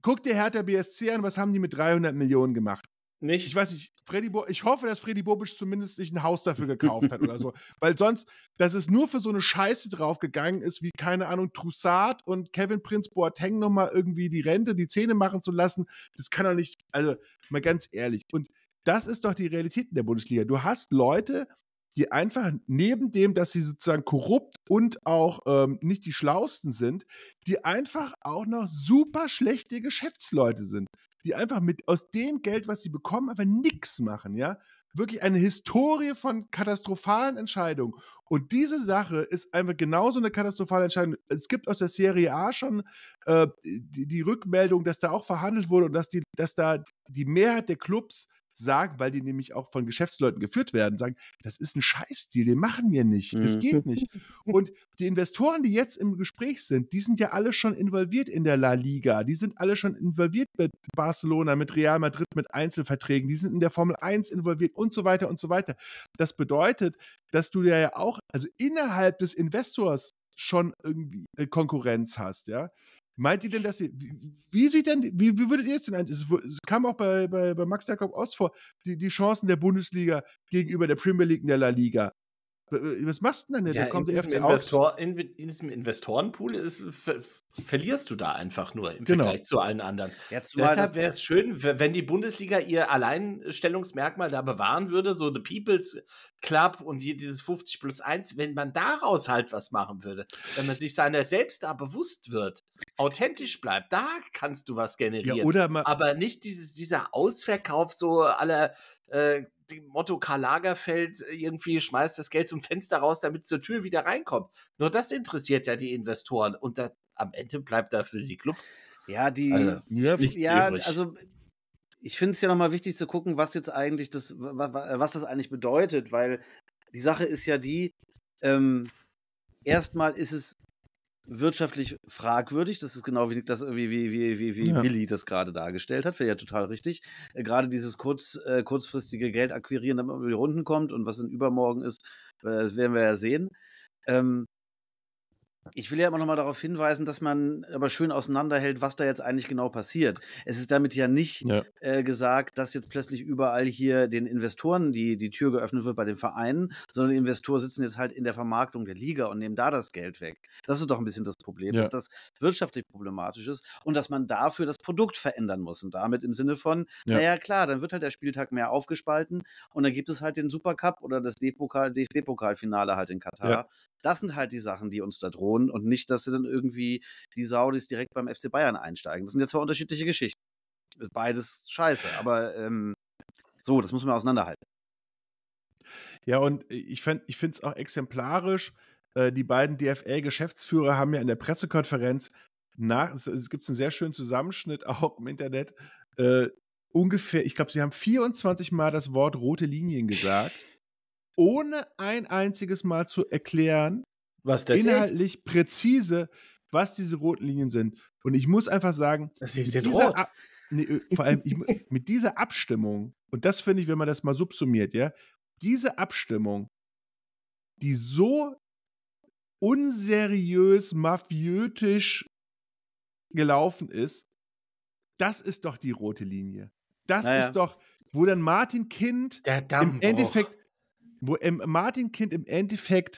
Guck dir Hertha BSC an, was haben die mit 300 Millionen gemacht? Nicht. Ich weiß nicht, Freddy Bo ich hoffe, dass Freddy Bobisch zumindest sich ein Haus dafür gekauft hat oder so. Weil sonst, dass es nur für so eine Scheiße draufgegangen ist, wie, keine Ahnung, Troussard und Kevin Prince Boateng nochmal irgendwie die Rente, die Zähne machen zu lassen, das kann doch nicht, also mal ganz ehrlich. Und das ist doch die Realität in der Bundesliga. Du hast Leute, die einfach neben dem, dass sie sozusagen korrupt und auch ähm, nicht die schlausten sind, die einfach auch noch super schlechte Geschäftsleute sind die einfach mit aus dem Geld, was sie bekommen, einfach nichts machen, ja. Wirklich eine Historie von katastrophalen Entscheidungen. Und diese Sache ist einfach genauso eine katastrophale Entscheidung. Es gibt aus der Serie A schon äh, die, die, Rückmeldung, dass da auch verhandelt wurde und dass, die, dass da die Mehrheit der Clubs sagen, weil die nämlich auch von Geschäftsleuten geführt werden, sagen, das ist ein Scheißdeal, den machen wir nicht, das mhm. geht nicht. Und die Investoren, die jetzt im Gespräch sind, die sind ja alle schon involviert in der La Liga, die sind alle schon involviert mit Barcelona, mit Real Madrid, mit Einzelverträgen, die sind in der Formel 1 involviert und so weiter und so weiter. Das bedeutet, dass du ja auch, also innerhalb des Investors schon irgendwie äh, Konkurrenz hast, ja. Meint ihr denn, dass ihr, wie, wie sieht denn, wie, wie würdet ihr es denn ein? Es, es kam auch bei, bei, bei Max Jakob Ost vor, die, die Chancen der Bundesliga gegenüber der Premier League und der La Liga. Was machst du denn? Ja, da kommt in, diesem Investor, in, in, diesem Investorenpool ist, ver, verlierst du da einfach nur im genau. Vergleich zu allen anderen. Jetzt Deshalb wäre es schön, wenn die Bundesliga ihr Alleinstellungsmerkmal da bewahren würde, so The People's Club und hier dieses 50 plus 1, wenn man daraus halt was machen würde, wenn man sich seiner selbst da bewusst wird, authentisch bleibt, da kannst du was generieren. Ja, oder Aber nicht dieses, dieser Ausverkauf so aller äh, dem Motto Karl Lagerfeld äh, irgendwie schmeißt das Geld zum Fenster raus, damit es zur Tür wieder reinkommt. Nur das interessiert ja die Investoren und da, am Ende bleibt da für die Clubs. Ja, die. Also, ja, also ich finde es ja nochmal wichtig zu gucken, was jetzt eigentlich das, was das eigentlich bedeutet, weil die Sache ist ja die, ähm, erstmal ist es wirtschaftlich fragwürdig. Das ist genau wie das wie, wie, wie, wie, wie ja. Billy das gerade dargestellt hat. Wäre ja total richtig. Äh, gerade dieses kurz, äh, kurzfristige Geld akquirieren, damit man über die Runden kommt und was in übermorgen ist, äh, werden wir ja sehen. Ähm, ich will ja immer noch mal darauf hinweisen, dass man aber schön auseinanderhält, was da jetzt eigentlich genau passiert. Es ist damit ja nicht ja. Äh, gesagt, dass jetzt plötzlich überall hier den Investoren die, die Tür geöffnet wird bei den Vereinen, sondern die Investoren sitzen jetzt halt in der Vermarktung der Liga und nehmen da das Geld weg. Das ist doch ein bisschen das Problem, ja. dass das wirtschaftlich problematisch ist und dass man dafür das Produkt verändern muss. Und damit im Sinne von, ja. naja, klar, dann wird halt der Spieltag mehr aufgespalten und dann gibt es halt den Supercup oder das DFB-Pokalfinale halt in Katar. Das sind halt die Sachen, die uns da drohen und nicht, dass sie dann irgendwie die Saudis direkt beim FC Bayern einsteigen. Das sind ja zwei unterschiedliche Geschichten. Beides scheiße, aber ähm, so, das muss man auseinanderhalten. Ja, und ich, ich finde es auch exemplarisch. Äh, die beiden DFL-Geschäftsführer haben ja in der Pressekonferenz nach, es, es gibt einen sehr schönen Zusammenschnitt auch im Internet, äh, ungefähr, ich glaube, sie haben 24 Mal das Wort rote Linien gesagt ohne ein einziges Mal zu erklären, was das inhaltlich ist? präzise, was diese roten Linien sind. Und ich muss einfach sagen, das ist dieser, Ab nee, äh, vor allem ich, mit dieser Abstimmung, und das finde ich, wenn man das mal subsumiert, ja, diese Abstimmung, die so unseriös, mafiötisch gelaufen ist, das ist doch die rote Linie. Das naja. ist doch, wo dann Martin Kind im Endeffekt, wo Martin Kind im Endeffekt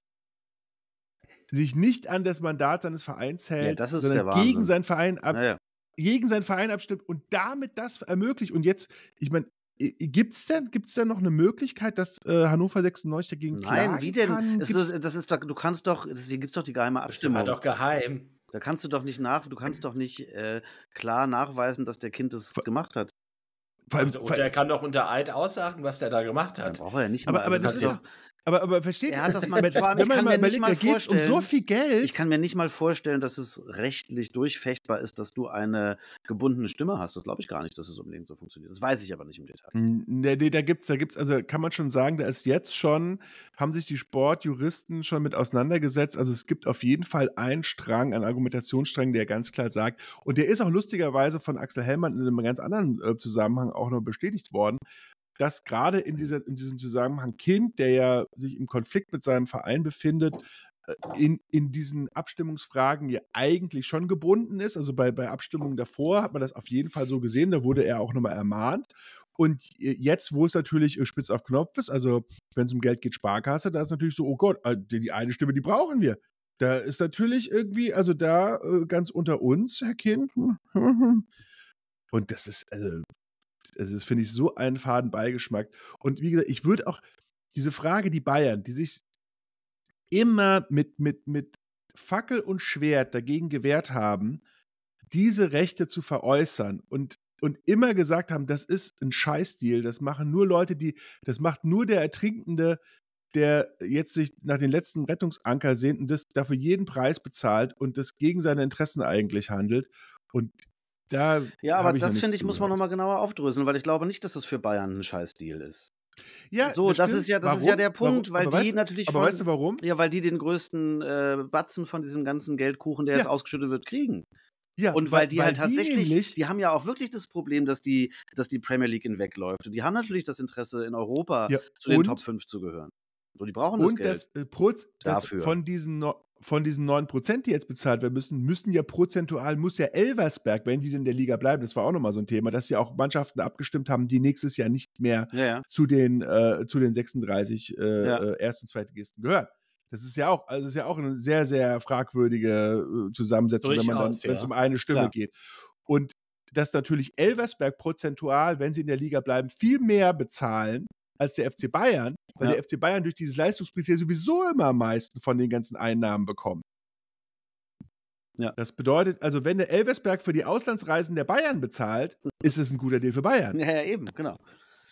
sich nicht an das Mandat seines Vereins hält, ja, sondern gegen seinen Verein ab, ja. gegen seinen Verein abstimmt und damit das ermöglicht. Und jetzt, ich meine, Gibt es denn, gibt's denn noch eine Möglichkeit, dass äh, Hannover 96 dagegen Nein, wie denn? Das ist, das ist doch, du kannst doch, deswegen gibt es doch die geheime Abstimmung. Das ist doch geheim. Da kannst du doch nicht nach, du kannst doch nicht äh, klar nachweisen, dass der Kind das gemacht hat. Vor allem, und, und er kann doch unter Eid aussagen, was der da gemacht hat. Braucht er ja nicht aber, mal. Aber, das ist doch, aber, aber versteht er hat das mal, wenn man mal überlegt, da geht um so viel Geld. Ich kann mir nicht mal vorstellen, dass es rechtlich durchfechtbar ist, dass du eine gebundene Stimme hast. Das glaube ich gar nicht, dass es unbedingt so funktioniert. Das weiß ich aber nicht im Detail. Nee, nee da gibt es, da gibt's, also kann man schon sagen, da ist jetzt schon, haben sich die Sportjuristen schon mit auseinandergesetzt. Also es gibt auf jeden Fall einen Strang, einen Argumentationsstrang, der ganz klar sagt, und der ist auch lustigerweise von Axel Hellmann in einem ganz anderen äh, Zusammenhang auch noch bestätigt worden, dass gerade in, dieser, in diesem Zusammenhang Kind, der ja sich im Konflikt mit seinem Verein befindet, äh, in, in diesen Abstimmungsfragen ja eigentlich schon gebunden ist. Also bei, bei Abstimmungen davor hat man das auf jeden Fall so gesehen, da wurde er auch nochmal ermahnt. Und jetzt, wo es natürlich äh, spitz auf Knopf ist, also wenn es um Geld geht, Sparkasse, da ist natürlich so, oh Gott, äh, die eine Stimme, die brauchen wir. Da ist natürlich irgendwie, also da ganz unter uns, Herr Kind. Und das ist, also also das finde ich so einen faden Beigeschmack. Und wie gesagt, ich würde auch diese Frage, die Bayern, die sich immer mit, mit, mit Fackel und Schwert dagegen gewehrt haben, diese Rechte zu veräußern und, und immer gesagt haben, das ist ein Scheißdeal, das machen nur Leute, die, das macht nur der Ertrinkende, der jetzt sich nach den letzten Rettungsanker sehnt und das dafür jeden Preis bezahlt und das gegen seine Interessen eigentlich handelt. Und Da ja, aber das finde ich, muss man nochmal genauer aufdröseln, weil ich glaube nicht, dass das für Bayern ein Scheißdeal ist. Ja, so, das, das ist ja, das warum? ist ja der Punkt, warum? weil die weißt, natürlich. Aber von, weißt du warum? Ja, weil die den größten äh, Batzen von diesem ganzen Geldkuchen, der ja. jetzt ausgeschüttet wird, kriegen. Ja, und weil, weil die halt weil tatsächlich, die, die, haben ja auch wirklich das Problem, dass die, dass die Premier League hinwegläuft. Und die haben natürlich das Interesse, in Europa ja, zu den Top 5 zu gehören. So, die brauchen das und Geld das, äh, Proz, dafür. von diesen von diesen 9%, die jetzt bezahlt werden müssen, müssen ja prozentual, muss ja Elversberg, wenn die in der Liga bleiben, das war auch nochmal so ein Thema, dass ja auch Mannschaften abgestimmt haben, die nächstes Jahr nicht mehr ja, ja. Zu, den, äh, zu den 36 äh, ja. Äh, Erst- und Zweitligisten gehören. Das ist ja auch, also ist ja auch eine sehr, sehr fragwürdige äh, Zusammensetzung, Durchaus, wenn man dann, wenn es um eine Stimme Klar. geht. Und dass natürlich Elversberg prozentual, wenn sie in der Liga bleiben, viel mehr bezahlen als der FC Bayern, weil ja. der FC Bayern durch dieses Leistungsprinzip sowieso immer am meisten von den ganzen Einnahmen bekommt. Ja. Das bedeutet, also wenn der Elversberg für die Auslandsreisen der Bayern bezahlt, ist es ein guter Deal für Bayern. Ja, ja eben, genau.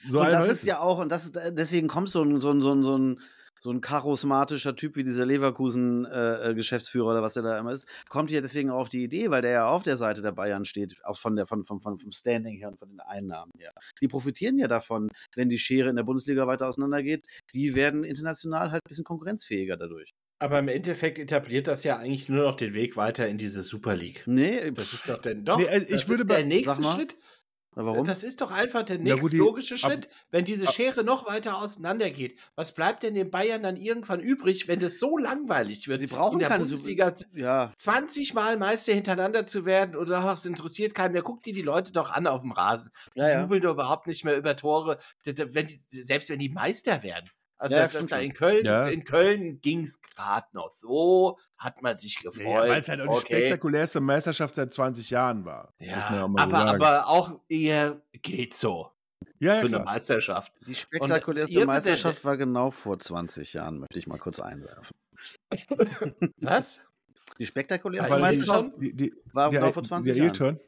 So und das ist ja auch, und das ist, deswegen kommt so ein, so ein, so ein, so ein so ein charismatischer Typ wie dieser Leverkusen-Geschäftsführer äh, oder was der da immer ist, kommt ja deswegen auf die Idee, weil der ja auf der Seite der Bayern steht, auch von der, von, von, von, vom Standing her und von den Einnahmen her. Die profitieren ja davon, wenn die Schere in der Bundesliga weiter auseinandergeht. Die werden international halt ein bisschen konkurrenzfähiger dadurch. Aber im Endeffekt etabliert das ja eigentlich nur noch den Weg weiter in diese Super League. Nee, das ist doch denn doch. Nee, also ich würde der nächste Schritt. Warum? Das ist doch einfach der nächste logische Schritt, ab, wenn diese Schere noch weiter auseinander geht. Was bleibt denn den Bayern dann irgendwann übrig, wenn das so langweilig wird? Sie brauchen in der keine Bundesliga ja. 20 Mal Meister hintereinander zu werden oder ach, es interessiert keinen mehr. Guckt die die Leute doch an auf dem Rasen. Die ja, ja. jubeln doch überhaupt nicht mehr über Tore, wenn die, selbst wenn die Meister werden. Also ja, das da in Köln, ja. in Köln ging es gerade noch so, hat man sich gefreut. Ja, Weil es halt auch okay. die spektakulärste Meisterschaft seit 20 Jahren war. Ja, aber, aber auch eher geht so. Ja, ja, für klar. eine Meisterschaft. Die spektakulärste Meisterschaft war genau vor 20 Jahren, möchte ich mal kurz einwerfen. Was? Die spektakulärste Meisterschaft die, die, war genau vor 20 Jahren.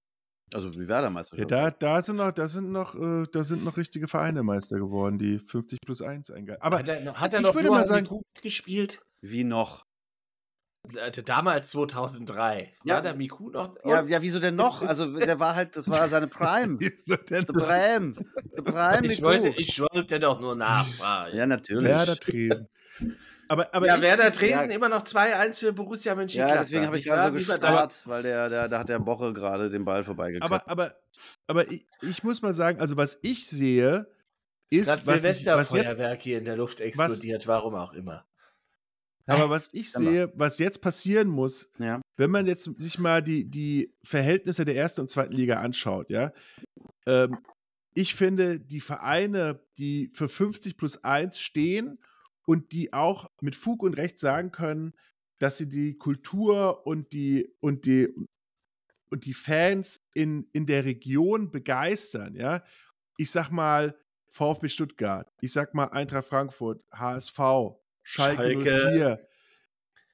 Also wie Werder-Meisterschaft. Ja, da, da sind noch, da sind noch, äh, da sind noch richtige Vereine Meister geworden, die 50 plus 1 eingehalten. Aber hat er, hat er noch würde mal sagen, gespielt? Wie noch? Damals 2003. Ja. War der Miku noch? Ja, ja, wieso denn noch? Also der war halt, das war seine Prime. wieso denn The Prime. The Prime ich, wollte, ich wollte doch nur nachfragen. Ja, natürlich. Werder Tresen. Aber, aber ja, ich, Werder Dresden ja, immer noch 2-1 für Borussia Mönchengladbach. Ja, deswegen habe ich gerade so gestarrt, weil der, der, da hat der Boche gerade den Ball vorbeigekommen. Aber, aber, aber ich, ich, muss mal sagen, also was ich sehe, ist, das was, ich, was jetzt, hier in der Luft explodiert, was, warum auch immer. Aber was ich sehe, was jetzt passieren muss, ja. wenn man jetzt sich mal die, die Verhältnisse der ersten und zweiten Liga anschaut, ja, ähm, ich finde, die Vereine, die für 50 plus 1 stehen und die auch mit Fug und Recht sagen können, dass sie die Kultur und die und die und die Fans in, in der Region begeistern, ja. Ich sag mal VfB Stuttgart, ich sag mal Eintracht Frankfurt, HSV, Schalke, Schalke 04.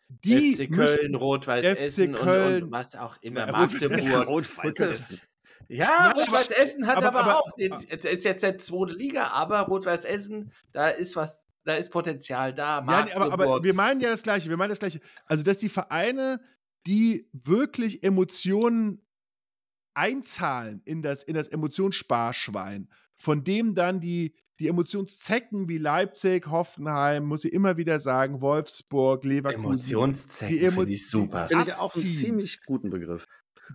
Die FC Köln, Rot-Weiß Essen Köln, und, und, was auch immer, Magdeburg. Rot-Weiß Essen. Ja, Rot-Weiß Essen hat aber, aber, aber auch, den, ist jetzt der zweite Liga, aber Rot-Weiß Essen, da ist was da ist Potenzial da. Ja, aber, aber, wir meinen ja das Gleiche. Wir meinen das Gleiche. Also, dass die Vereine, die wirklich Emotionen einzahlen in das, in das Emotionssparschwein, von dem dann die, die Emotionszecken wie Leipzig, Hoffenheim, muss ich immer wieder sagen, Wolfsburg, Leverkusen. Emotionszecken Emo finde ich super. Finde ich auch einen ziemlich guten Begriff.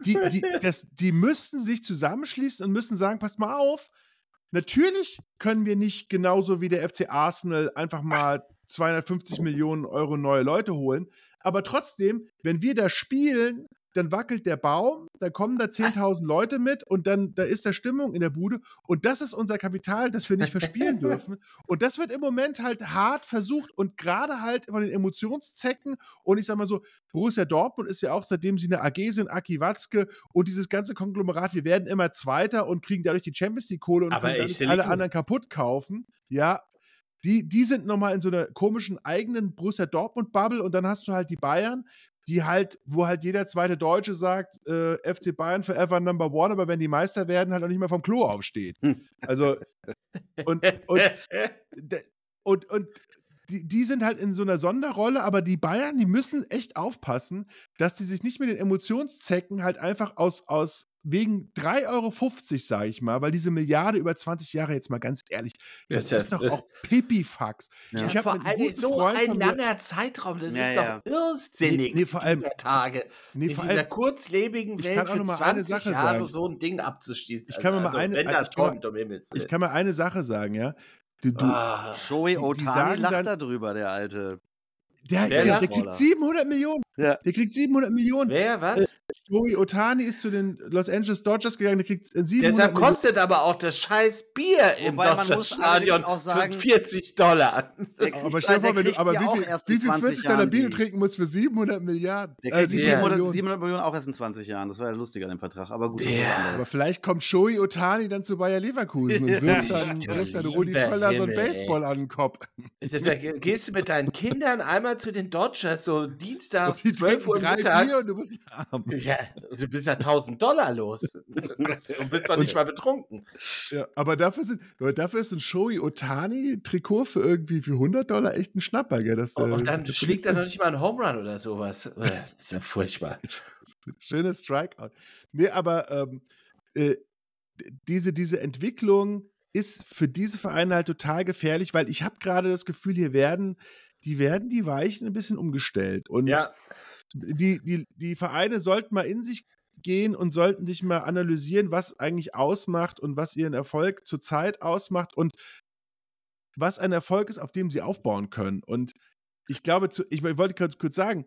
Die, die, das, die müssten sich zusammenschließen und müssen sagen, passt mal auf, Natürlich können wir nicht genauso wie der FC Arsenal einfach mal 250 Millionen Euro neue Leute holen. Aber trotzdem, wenn wir da spielen, dann wackelt der Baum, dann kommen da 10.000 Leute mit und dann da ist da Stimmung in der Bude und das ist unser Kapital, das wir nicht verspielen dürfen. Und das wird im Moment halt hart versucht und gerade halt von den Emotionszecken. Und ich sag mal so, Borussia Dortmund ist ja auch, seitdem sie eine AG sind, Aki Watzke und dieses ganze Konglomerat, wir werden immer Zweiter und kriegen dadurch die Champions League Kohle und Aber können dadurch alle anderen kaputt kaufen, ja, die, die sind nochmal in so einer komischen eigenen Borussia Dortmund-Bubble und dann hast du halt die Bayern, die halt, wo halt jeder zweite Deutsche sagt, äh, FC Bayern forever number one, aber wenn die Meister werden, halt auch nicht mehr vom Klo aufsteht. Also, und, und, und, und die, die sind halt in so einer Sonderrolle, aber die Bayern, die müssen echt aufpassen, dass die sich nicht mit den Emotionszecken halt einfach aus, aus, wegen 3,50 Euro, sage ich mal, weil diese Milliarde über 20 Jahre, jetzt mal ganz ehrlich, das, das ist doch auch Pipifax. Ja. Ich vor allem so Freund ein langer Zeitraum, das ja, ist ja. doch irrsinnig. Nee, nee vor allem Tage. Nee, in vor dieser allem, kurzlebigen Welt für 20 eine Sache Jahre sagen. so ein Ding abzuschließen. Ich kann mir also, mal eine, wenn das ich, kommt, um ich kann mal eine Sache sagen, ja. Du, du, ah, Shoei Otani lacht da drüber, der alte. Der, der, der kriegt 700 Millionen. Ja. Der kriegt 700 Millionen. Wer, was? Äh, Joey Otani ist zu den Los Angeles Dodgers gegangen, der kriegt 700 äh, Deshalb kostet Millionen. aber auch das scheiß Bier im Dodgers-Stadion 40 Dollar. Aber stell dir vor, du, aber wie viel, wie viel 40 Dollar Bier du trinken musst für 700 Milliarden? Der kriegt äh, 700, Millionen. 700 Millionen auch erst in 20 Jahren. Das war ja lustig an dem Vertrag. Aber gut. Yeah. Aber vielleicht kommt Joey Otani dann zu Bayer Leverkusen und wirft dann, wirft dann Rudi Völler so ein Baseball an den Kopf. Da gehst du mit deinen Kindern einmal zu den Dodgers, so dienstags, 12 Uhr mittags. und du bist arm. Ja, du bist ja 1000 Dollar los. und bist doch nicht mal betrunken. Ja, aber dafür, sind, dafür ist ein Shoei Otani-Trikot für irgendwie für 100 Dollar echt ein Schnapper, gell? Das, oh, und dann das schlägt er noch nicht mal einen Home Run oder sowas. Äh, das ist ja furchtbar. Schönes Strikeout. Nee, aber ähm, äh, diese, diese Entwicklung ist für diese Vereine halt total gefährlich, weil ich habe gerade das Gefühl, hier werden die werden die Weichen ein bisschen umgestellt. Und ja die, die, die Vereine sollten mal in sich gehen und sollten sich mal analysieren, was eigentlich ausmacht und was ihren Erfolg zurzeit ausmacht und was ein Erfolg ist, auf dem sie aufbauen können. Und ich glaube, zu, ich, ich wollte kurz sagen,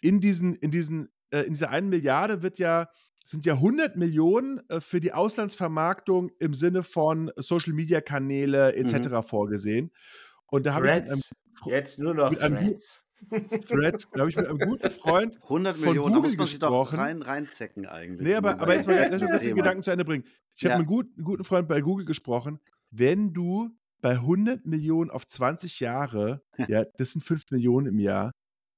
in diesen, in diesen, äh, in dieser einen Milliarde wird ja, sind ja 100 Millionen äh, für die Auslandsvermarktung im Sinne von Social Media Kanäle etc. Mhm. vorgesehen. Und da habe ich einem, jetzt nur noch einem, Threads, glaube ich, mit einem guten Freund 100 von Millionen, Google da muss man sich doch rein, reinzecken eigentlich. Nee, aber, aber jetzt mal lass uns den Gedanken zu Ende bringen. Ich habe ja. mit einem guten, guten Freund bei Google gesprochen. Wenn du bei 100 Millionen auf 20 Jahre, ja, das sind 5 Millionen im Jahr,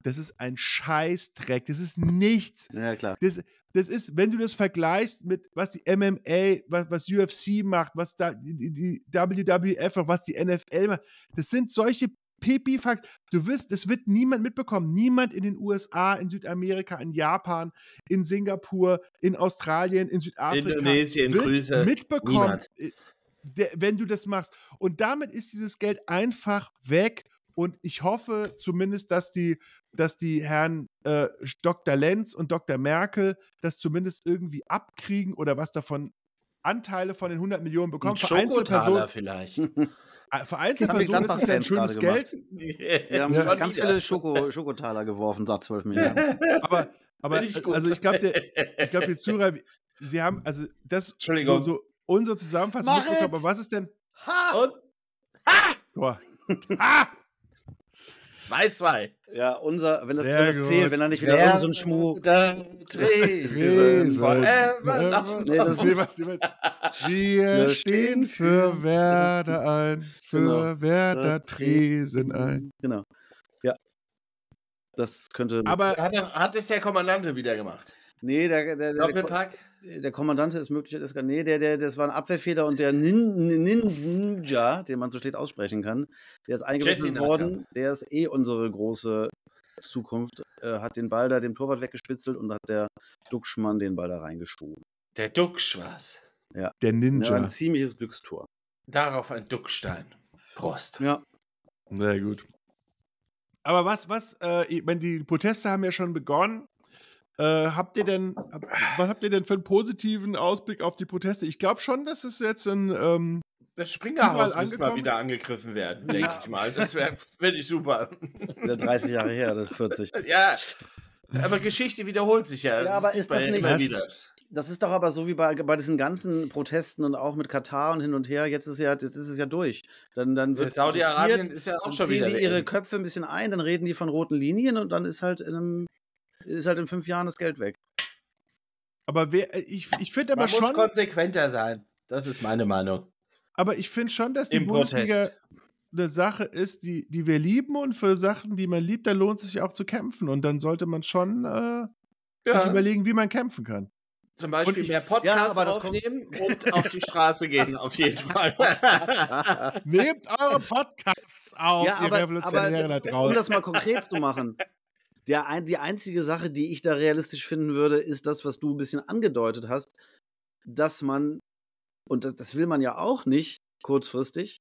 das ist ein Scheißdreck. Das ist nichts. Ja, klar. Das, das ist, wenn du das vergleichst mit, was die MMA, was, was UFC macht, was da die, die WWF macht, was die NFL macht, das sind solche Pipifax. Du wirst, es wird niemand mitbekommen. Niemand in den USA, in Südamerika, in Japan, in Singapur, in Australien, in Südafrika Indonesien, wird Grüße. mitbekommen, äh, der, wenn du das machst. Und damit ist dieses Geld einfach weg. Und ich hoffe zumindest, dass die, dass die Herren äh, Dr. Lenz und Dr. Merkel das zumindest irgendwie abkriegen oder was davon Anteile von den 100 Millionen bekommen. Vereinzelte Personen vielleicht. Vereinzelte Personen ist es ja ein schönes Geld. Wir haben ja. ganz viele Schoko, Schokotaler geworfen, sagt 12 Milliarden. Aber, aber ich also ich glaube, ich glaube, die Zuhörer, sie haben, also das Entschuldigung. So, so unsere Zusammenfassung aber was ist denn? Ha! Und? Ha! Boah. ha! 2-2. Ja, unser, wenn das, wenn das zählt, wenn er nicht wieder ja, so ein Schmuh. Tresen. Nee, das ist was, Wir stehen für Werder ein, für genau. Werder Tresen ein. Genau. Ja. Das könnte. Aber hat, hat es der Kommandante wieder gemacht? Nee, der, der, der Doppelpack? Der Kommandante ist möglich, ist, nee, der, der, das war ein Abwehrfehler und der Nin, Ninja, den man so steht aussprechen kann, der ist eingewechselt worden. Der ist eh unsere große Zukunft. Äh, hat den Ball da dem Torwart weggespitzelt und hat der Duxchmann den Ball da reingeschoben. Der Duxch was? Ja. Der Ninja. Ja, ein ziemliches Glückstor. Darauf ein Duckstein. Prost. Ja. Sehr gut. Aber was, was, äh, ich meine, die Proteste haben ja schon begonnen. Äh, habt ihr denn, was habt ihr denn für einen positiven Ausblick auf die Proteste? Ich glaube schon, dass es jetzt ein ähm, das Springerhaus muss mal wieder angegriffen werden, denke ja. ich mal. Das wäre find ich super. Wieder 30 Jahre her, das 40. Ja, aber Geschichte wiederholt sich ja. Ja, aber ist das nicht. Das, das ist doch aber so wie bei, bei diesen ganzen Protesten und auch mit Katar und hin und her. Jetzt ist, ja, jetzt ist es ja durch. Dann, dann wird Saudi-Arabien ist ja auch schon wieder. ziehen die ihre Köpfe ein bisschen ein, dann reden die von roten Linien und dann ist halt in einem ist halt in fünf Jahren das Geld weg. Aber wer, äh, ich, ich finde aber Man schon. muss konsequenter sein. Das ist meine Meinung. Aber ich finde schon, dass die Im Bundesliga Protest. eine Sache ist, die, die wir lieben und für Sachen, die man liebt, da lohnt es sich auch zu kämpfen. Und dann sollte man schon äh, ja. überlegen, wie man kämpfen kann. Zum Beispiel ich, mehr Podcasts ja, aufnehmen und auf die Straße gehen, auf jeden Fall. Nehmt eure Podcasts auf, ja, aber, ihr Revolutionäre aber, da draußen. Um das mal konkret zu machen. Der, die einzige Sache, die ich da realistisch finden würde, ist das, was du ein bisschen angedeutet hast. dass man, und das, das will man ja auch nicht kurzfristig,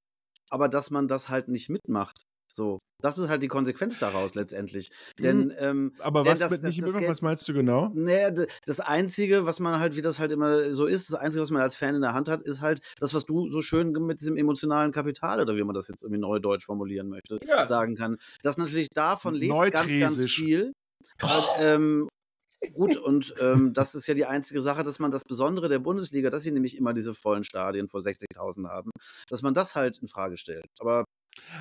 aber dass man das halt nicht mitmacht. So, das ist halt die Konsequenz daraus letztendlich. Denn, mhm. ähm, aber denn was das, mit nicht das, das was meinst du genau? Nee, das Einzige, was man halt, wie das halt immer so ist, das Einzige, was man als Fan in der Hand hat, ist halt das, was du so schön mit diesem emotionalen Kapital oder wie man das jetzt irgendwie neudeutsch formulieren möchte, ja. sagen kann. Das natürlich davon lebt ganz, ganz viel. Halt, ähm, Gut, und ähm, das ist ja die einzige Sache, dass man das Besondere der Bundesliga, dass sie nämlich immer diese vollen Stadien vor 60.000 haben, dass man das halt in Frage stellt. Aber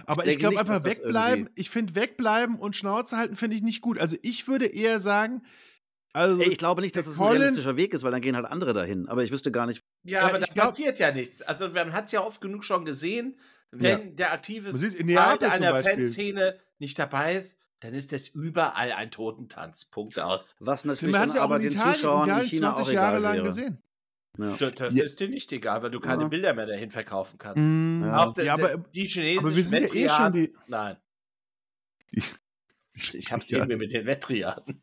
aber ich, ich glaube einfach wegbleiben, ich finde wegbleiben und Schnauze halten finde ich nicht gut. Also ich würde eher sagen, also ich glaube nicht, dass es ein realistischer Weg ist, weil dann gehen halt andere dahin. Aber ich wüsste gar nicht. Ja, ja aber da glaub, passiert ja nichts. Also man hat es ja oft genug schon gesehen, wenn ja. der aktive Teil einer Fanszene nicht dabei ist, dann ist das überall ein Totentanz. Punkt aus. Was natürlich dann ja aber den Italien, Zuschauern in China 20 auch Jahre lang wäre. gesehen. Ja. Das, ja. ist dir nicht egal, weil du keine ja. Bilder mehr dahin verkaufen kannst. Mm, Auch de, aber, die chinesischen aber wir sind ja eh schon die. Nein. Ich, ich, ich hab's irgendwie mit den Wettriaden.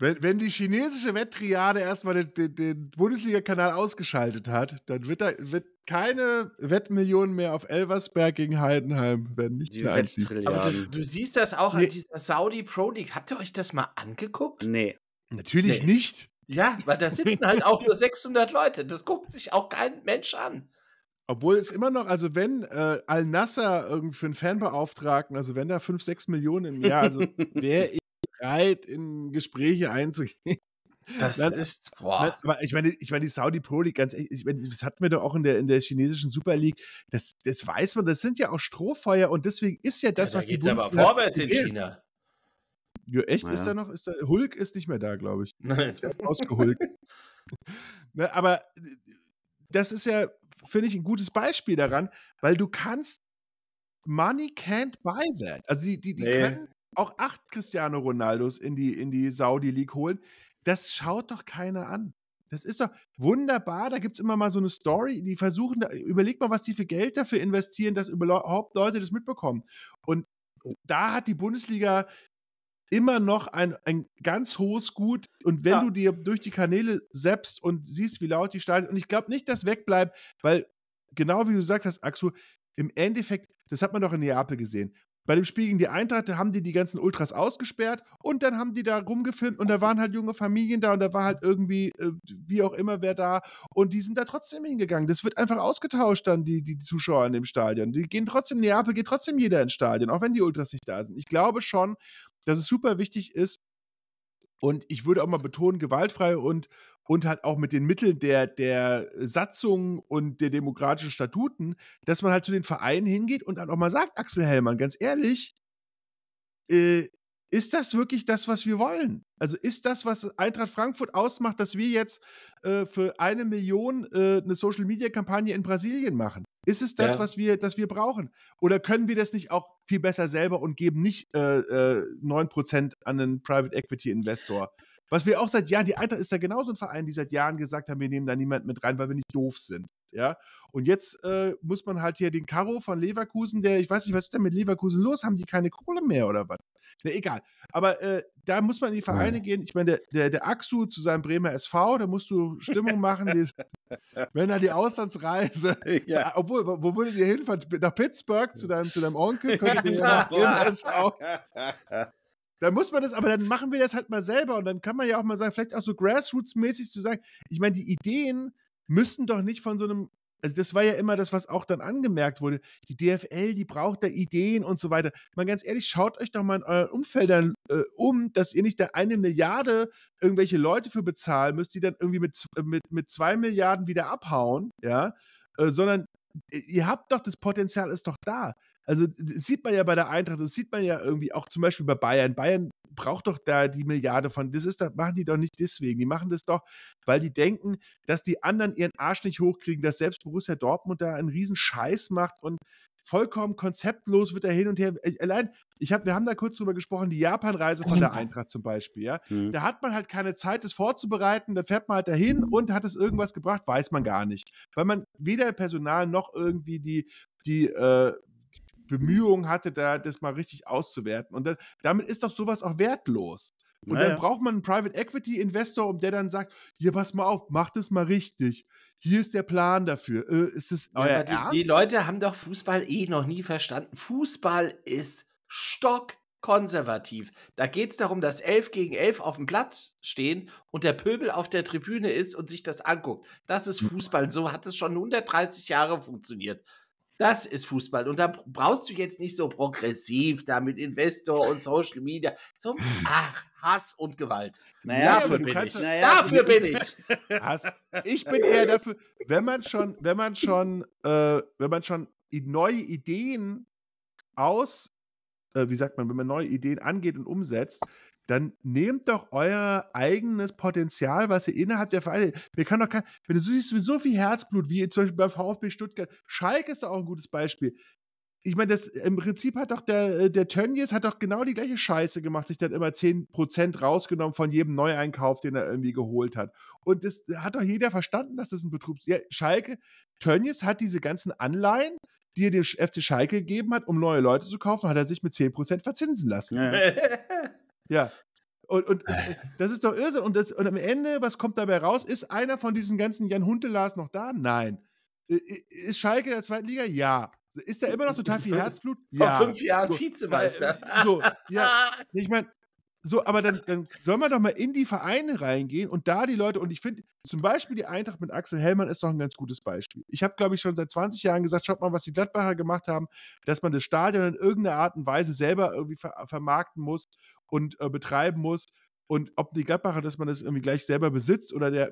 Wenn, wenn, die chinesische Wettriade erstmal den, den, den Bundesliga-Kanal ausgeschaltet hat, dann wird, da, wird keine Wettmillionen mehr auf Elversberg gegen Heidenheim werden nicht die mehr Aber du, du, siehst das auch nee. an dieser Saudi Pro League. Habt ihr euch das mal angeguckt? Nee. Natürlich nee. nicht. Ja, weil da sitzen halt auch nur 600 Leute. Das guckt sich auch kein Mensch an. Obwohl es immer noch, also wenn äh, Al-Nasser irgendwie für einen Fanbeauftragten, also wenn da 5, 6 Millionen im Jahr, also wäre ich bereit, in Gespräche einzugehen. Das Dann, ist, boah. Aber ich meine, ich meine, die Saudi Pro League, ganz ehrlich, ich meine, das hatten wir doch auch in der, in der chinesischen Super League. Das, das weiß man, das sind ja auch Strohfeuer und deswegen ist ja das, ja, da was die Bundesliga aber vorwärts in China. Ja, echt? Naja. Ist da noch? Ist da, Hulk ist nicht mehr da, glaube ich. Nein. Der ist ausgehulkt. ne, aber das ist ja, finde ich, ein gutes Beispiel daran, weil du kannst Money can't buy that. Also die, die, die nee. können auch acht Cristiano Ronaldos in die, in die Saudi League holen. Das schaut doch keiner an. Das ist doch wunderbar. Da gibt es immer mal so eine Story, die versuchen, da, überleg mal, was die für Geld dafür investieren, dass überhaupt Leute das mitbekommen. Und da hat die Bundesliga immer noch ein, ein ganz hohes Gut. Und wenn ja. du dir durch die Kanäle selbst und siehst, wie laut die Stadien, und ich glaube nicht, dass wegbleibt, weil genau wie du gesagt hast, Axel, im Endeffekt, das hat man doch in Neapel gesehen. Bei dem Spiel gegen die Eintracht, da haben die die ganzen Ultras ausgesperrt und dann haben die da rumgefilmt und da waren halt junge Familien da und da war halt irgendwie, äh, wie auch immer, wer da und die sind da trotzdem hingegangen. Das wird einfach ausgetauscht dann, die, die Zuschauer in dem Stadion. Die gehen trotzdem, Neapel geht trotzdem jeder ins Stadion, auch wenn die Ultras nicht da sind. Ich glaube schon, dass es super wichtig ist. Und ich würde auch mal betonen, gewaltfrei und, und halt auch mit den Mitteln der, der Satzung und der demokratischen Statuten, dass man halt zu den Vereinen hingeht und dann auch mal sagt, Axel Hellmann, ganz ehrlich, äh, ist das wirklich das, was wir wollen? Also ist das, was Eintracht Frankfurt ausmacht, dass wir jetzt äh, für eine Million äh, eine Social-Media-Kampagne in Brasilien machen? Ist es das, ja. was wir, das wir brauchen? Oder können wir das nicht auch viel besser selber und geben nicht äh, äh, 9% an einen Private Equity Investor? Was wir auch seit Jahren, die Eintracht ist ja genauso ein Verein, die seit Jahren gesagt haben, wir nehmen da niemanden mit rein, weil wir nicht doof sind. Ja, und jetzt äh, muss man halt hier den Karo von Leverkusen, der, ich weiß nicht, was ist denn mit Leverkusen los? Haben die keine Kohle mehr oder was? Ja, egal. Aber äh, da muss man in die Vereine ja. gehen. Ich meine, der, der, der Axu zu seinem Bremer SV, da musst du Stimmung machen. wenn er die Auslandsreise, ja. obwohl, wo, wo würdet ihr hinfahren? Nach Pittsburgh zu deinem, zu deinem Onkel? Könntet ihr nach Bremer SV? Dann muss man das, aber dann machen wir das halt mal selber und dann kann man ja auch mal sagen, vielleicht auch so Grassroots-mäßig zu sagen, ich meine, die Ideen müssen doch nicht von so einem, also das war ja immer das, was auch dann angemerkt wurde, die DFL, die braucht da Ideen und so weiter. Mal ganz ehrlich, schaut euch doch mal in euren Umfeldern äh, um, dass ihr nicht da eine Milliarde irgendwelche Leute für bezahlen müsst, die dann irgendwie mit, mit, mit zwei Milliarden wieder abhauen, ja, äh, sondern ihr habt doch, das Potenzial ist doch da. Also das sieht man ja bei der Eintracht, das sieht man ja irgendwie auch zum Beispiel bei Bayern. Bayern braucht doch da die Milliarde von, das ist, das machen die doch nicht deswegen. Die machen das doch, weil die denken, dass die anderen ihren Arsch nicht hochkriegen, dass selbst Borussia Dortmund da einen riesen Scheiß macht und vollkommen konzeptlos wird er hin und her. Äh, allein, ich hab, wir haben da kurz drüber gesprochen, die Japan-Reise von der Eintracht zum Beispiel, ja. Mhm. Da hat man halt keine Zeit, das vorzubereiten, dann fährt man halt dahin und hat es irgendwas gebracht, weiß man gar nicht. Weil man weder Personal noch irgendwie die, die äh, Bemühungen hatte, da das mal richtig auszuwerten. Und dann, damit ist doch sowas auch wertlos. Und naja. dann braucht man einen Private Equity Investor, um der dann sagt, hier pass mal auf, mach das mal richtig. Hier ist der Plan dafür. Äh, ist es ja, euer die, Ernst? Die Leute haben doch Fußball eh noch nie verstanden. Fußball ist stockkonservativ. Da geht es darum, dass elf gegen elf auf dem Platz stehen und der Pöbel auf der Tribüne ist und sich das anguckt. Das ist Fußball. So hat es schon 130 Jahre funktioniert. Das ist Fußball. Und da brauchst du jetzt nicht so progressiv da mit Investor und Social Media. Zum Ach, Hass und Gewalt. Naja, dafür bin ich. Naja, dafür bin ich. Hass. Ich bin eher dafür, wenn man schon, wenn man schon, äh, wenn man schon neue Ideen aus, äh, wie sagt man, wenn man neue Ideen angeht und umsetzt, dann nehmt doch euer eigenes Potenzial, was ihr innerhalb der Vereine. Wir kann doch kein, wenn du siehst, so viel Herzblut, wie zum Beispiel beim VfB Stuttgart, Schalke ist doch auch ein gutes Beispiel. Ich meine, das im Prinzip hat doch der, äh, der Tönnies hat doch genau die gleiche Scheiße gemacht, sich dann immer 10% rausgenommen von jedem Neueinkauf, den er irgendwie geholt hat. Und das hat doch jeder verstanden, dass das ein Betrug ist. Ja, Schalke, Tönnies hat diese ganzen Anleihen, die er dem FC Schalke gegeben hat, um neue Leute zu kaufen, hat er sich mit 10% verzinsen lassen. Ja. Ja. Und, und äh. das ist doch Irrsinn. Und, das, und am Ende, was kommt dabei raus? Ist einer von diesen ganzen Jan Huntelars noch da? Nein. Ist Schalke in der zweiten Liga? Ja. Ist da immer noch total viel Herzblut? Ja. Vor fünf Jahren so, Vizemeister. So, ja. Ich meine, so, aber dann, dann soll man doch mal in die Vereine reingehen und da die Leute, und ich finde, zum Beispiel die Eintracht mit Axel Hellmann ist doch ein ganz gutes Beispiel. Ich habe, glaube ich, schon seit 20 Jahren gesagt, schaut mal, was die Gladbacher gemacht haben, dass man das Stadion in irgendeiner Art und Weise selber irgendwie ver vermarkten muss und äh, betreiben muss. Und ob die Gladbacher, dass man das irgendwie gleich selber besitzt oder, der,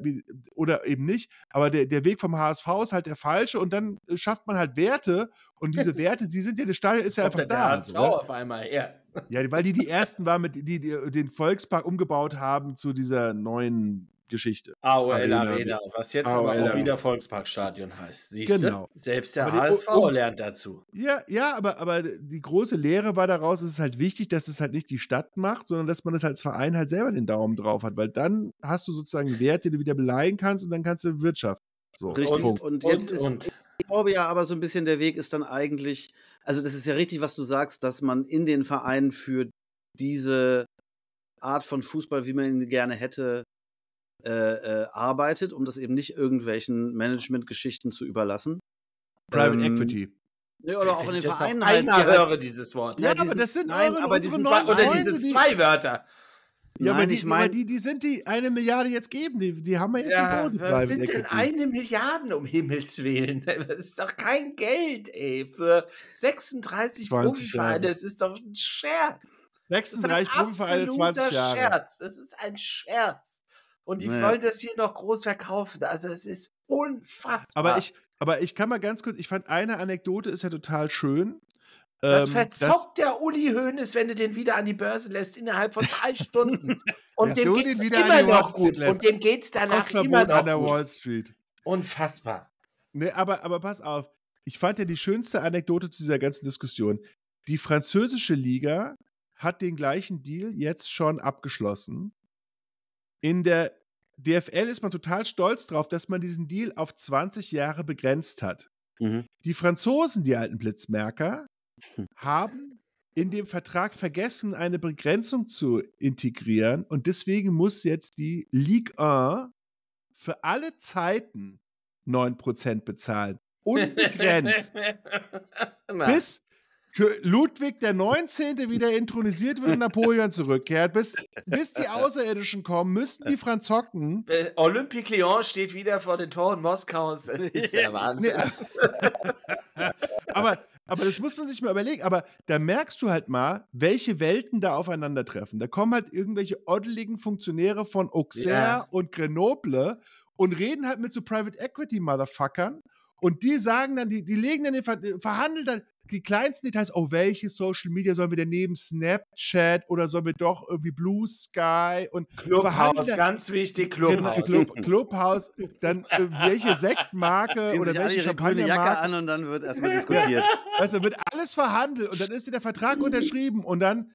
oder eben nicht. Aber der, der Weg vom HSV ist halt der falsche und dann äh, schafft man halt Werte und diese Werte, die sind ja, das Stadion ist ja einfach da. Der HSV so, auf einmal, ja. Ja, weil die die ersten waren, mit, die, die den Volkspark umgebaut haben zu dieser neuen Geschichte. AOL Arena, Arena was jetzt AOL aber auch wieder Volksparkstadion heißt. Siehst genau. du? Selbst der die, HSV um, lernt dazu. Ja, ja, aber, aber die große Lehre war daraus, es ist halt wichtig, dass es halt nicht die Stadt macht, sondern dass man es als Verein halt selber den Daumen drauf hat, weil dann hast du sozusagen Werte, die du wieder beleihen kannst und dann kannst du Wirtschaft. So. Richtig. Und, und jetzt und, ist, und. ich glaube ja aber so ein bisschen der Weg ist dann eigentlich, also das ist ja richtig, was du sagst, dass man in den Vereinen für diese Art von Fußball, wie man ihn gerne hätte, äh, äh, arbeitet, um das eben nicht irgendwelchen Management-Geschichten zu überlassen. Private ähm, Equity. Ja, oder auch in den Vereinen halt. Ich höre dieses Wort. Ja, ja aber das sind nein, aber die sind oder diese zwei Wörter. Ja, Nein, aber, die, ich mein, die, die sind die eine Milliarde jetzt geben, die, die haben wir jetzt ja, im Boden. Was sind denn eine Milliarde, um Himmels Willen? Das ist doch kein Geld, ey, für 36 Profivereine. Das ist doch ein Scherz. 36 Profivereine, 20 Jahre. Scherz. Das ist ein Scherz. Und die naja. wollen das hier noch groß verkaufen. Also es ist unfassbar. Aber ich, aber ich kann mal ganz kurz, ich fand eine Anekdote ist ja total schön. Das ähm, verzockt der Uli Hoeneß, wenn du den wieder an die Börse lässt, innerhalb von drei Stunden. Und dem geht es immer noch gut. Lässt. Und dem geht es danach immer noch an der Wall Street. Unfassbar. Nee, aber, aber pass auf. Ich fand ja die schönste Anekdote zu dieser ganzen Diskussion. Die französische Liga hat den gleichen Deal jetzt schon abgeschlossen. In der DFL ist man total stolz drauf, dass man diesen Deal auf 20 Jahre begrenzt hat. Mhm. Die Franzosen, die alten Blitzmerker, haben in dem Vertrag vergessen, eine Begrenzung zu integrieren und deswegen muss jetzt die Ligue 1 für alle Zeiten 9% bezahlen. Unbegrenzt. bis, Ludwig der 19. wieder intronisiert wird und Napoleon zurückkehrt. Bis, bis die Außerirdischen kommen, müssten die Franzocken. Äh, Olympique Lyon steht wieder vor den Toren Moskaus. Das ist der Wahnsinn. aber, aber das muss man sich mal überlegen. Aber da merkst du halt mal, welche Welten da aufeinandertreffen. Da kommen halt irgendwelche oddeligen Funktionäre von Auxerre ja. und Grenoble und reden halt mit so Private Equity Motherfuckern. Und die sagen dann, die, die legen dann den, verhandeln dann, die kleinsten Details, oh, welche Social Media sollen wir denn neben Snapchat oder sollen wir doch irgendwie Blue Sky und Clubhouse, ganz wichtig, genau, Clubhouse. Club, Clubhouse, dann äh, welche Sektmarke Ziehen oder welche Champagnermarke. an und dann wird erstmal diskutiert. Also wird alles verhandelt und dann ist der Vertrag unterschrieben und dann,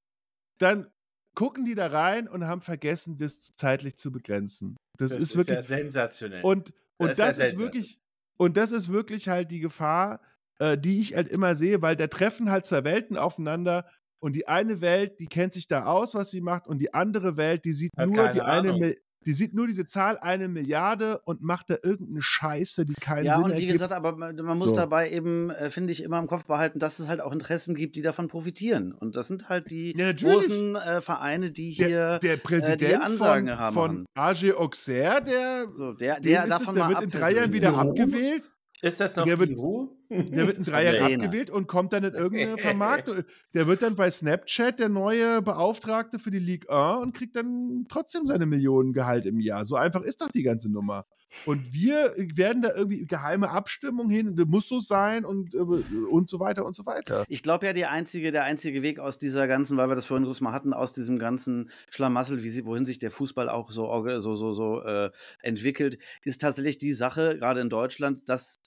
dann gucken die da rein und haben vergessen, das zeitlich zu begrenzen. Das, das ist, ist wirklich ja sensationell. Und, und das, das ist, ja ist wirklich und das ist wirklich halt die Gefahr, äh, die ich halt immer sehe, weil da treffen halt zwei Welten aufeinander und die eine Welt, die kennt sich da aus, was sie macht und die andere Welt, die sieht Hat nur die Ahnung. eine die sieht nur diese Zahl eine Milliarde und macht da irgendeine Scheiße, die keinen ja, Sinn hat. Ja, und wie ergibt. gesagt, aber man, man muss so. dabei eben, äh, finde ich, immer im Kopf behalten, dass es halt auch Interessen gibt, die davon profitieren. Und das sind halt die ja, großen äh, Vereine, die hier der, der Präsident äh, die Ansagen von, haben. Von AG Auxerre, der, so, der, der, davon es, der wird in drei Jahren wieder abgewählt. Ist das noch der wird, der wird in drei Jahren abgewählt und kommt dann in irgendeine Vermarktung. Der wird dann bei Snapchat der neue Beauftragte für die Ligue 1 und kriegt dann trotzdem seine Millionen Gehalt im Jahr. So einfach ist doch die ganze Nummer. Und wir werden da irgendwie geheime Abstimmung hin, das muss so sein und, äh, und so weiter und so weiter. Ich glaube ja, die einzige, der einzige Weg aus dieser ganzen, weil wir das vorhin kurz mal hatten, aus diesem ganzen Schlamassel, wie, wohin sich der Fußball auch so, so, so, so äh, entwickelt, ist tatsächlich die Sache, gerade in Deutschland, dass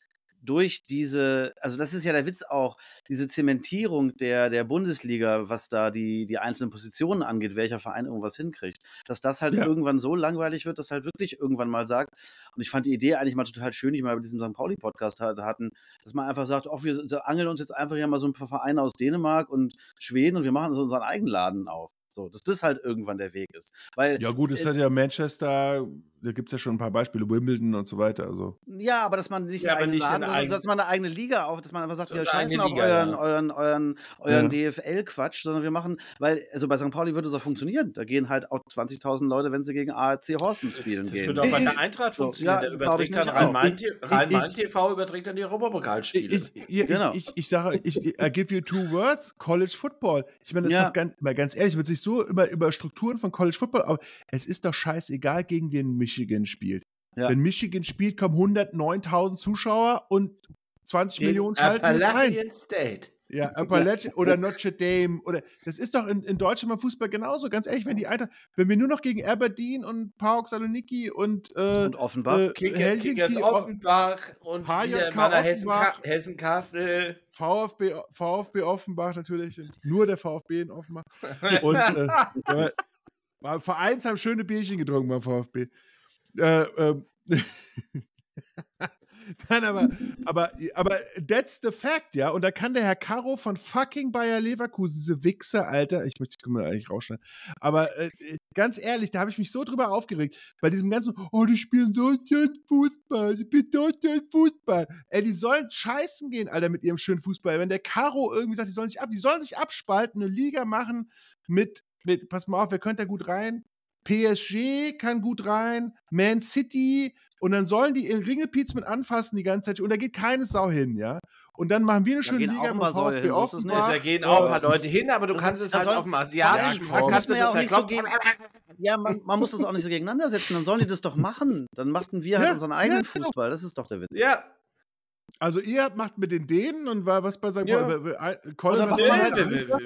durch diese, also das ist ja der Witz auch, diese Zementierung der, der Bundesliga, was da die, die einzelnen Positionen angeht, welcher Verein irgendwas hinkriegt, dass das halt ja. irgendwann so langweilig wird, dass halt wirklich irgendwann mal sagt, und ich fand die Idee eigentlich mal total schön, die wir bei diesem St. Pauli-Podcast hatten, dass man einfach sagt, oh, wir angeln uns jetzt einfach hier mal so ein paar Vereine aus Dänemark und Schweden und wir machen so unseren eigenen Laden auf. So, dass das halt irgendwann der Weg ist. Weil, ja, gut, es äh, hat ja Manchester, da gibt es ja schon ein paar Beispiele, Wimbledon und so weiter. Also. Ja, aber dass man nicht, ja, einen nicht Laden, dass man eine eigene Liga auf, dass man einfach sagt, wir scheißen auf euren, ja. euren, euren, euren ja. DFL-Quatsch, sondern wir machen, weil, also bei St. Pauli würde es auch funktionieren. Da gehen halt auch 20.000 Leute, wenn sie gegen ARC Horsten spielen gehen. Das würde auch bei der Eintracht funktionieren. Ja, der überträgt dann Rhein-Main-TV überträgt dann die Europapokalspiele. Genau. ich, ich, sage, ich, I give you two words, College Football. Ich meine, das ist doch ganz, mal ganz ehrlich, wird sich so über, über Strukturen von College Football, aber es ist doch scheißegal, gegen den Michigan spielt. Ja. Wenn Michigan spielt, kommen 109.000 Zuschauer und 20 gegen Millionen schalten es rein. State. Ja, Appalachian oder Notre Dame oder das ist doch in, in Deutschland beim Fußball genauso. Ganz ehrlich, wenn die Alter, wenn wir nur noch gegen Aberdeen und PAOK Saloniki und äh, und Offenbach, äh, Kicker, Kickers Offenbach und HJK Offenbach, Hessen, Hessen VfB, VfB Offenbach natürlich, nur der VfB in Offenbach und äh, Vereins haben schöne Bierchen getrunken beim VfB. Äh, ähm, Nein, aber, aber, aber that's the fact, ja. Und da kann der Herr Caro von fucking Bayer Leverkusen, diese Wichser, Alter, ich möchte die eigentlich rausschneiden. Aber äh, ganz ehrlich, da habe ich mich so drüber aufgeregt. Bei diesem ganzen, oh, die spielen so schön Fußball, die spielen so schön Fußball. Ey, die sollen scheißen gehen, Alter, mit ihrem schönen Fußball. Wenn der Caro irgendwie sagt, die sollen sich ab, die sollen sich abspalten, eine Liga machen mit, mit, pass mal auf, wer könnte da gut rein? PSG kann gut rein, Man City und dann sollen die in Ringelpiez mit anfassen die ganze Zeit und da geht keine Sau hin, ja. Und dann machen wir eine schöne Liga mit VfB hin, Offenbach. Da gehen auch ein paar Leute hin, aber du das kannst es halt auf dem asiatischen Das kannst du ja auch nicht so gegen, Ja, man, man, muss das auch nicht so gegeneinander setzen. Dann sollen die das doch machen. Dann machten wir halt ja, unseren eigenen ja, genau. Fußball. Das ist doch der Witz. Ja, also ihr macht mit den Dänen und war was bei St. Ja. Colin, da macht man halt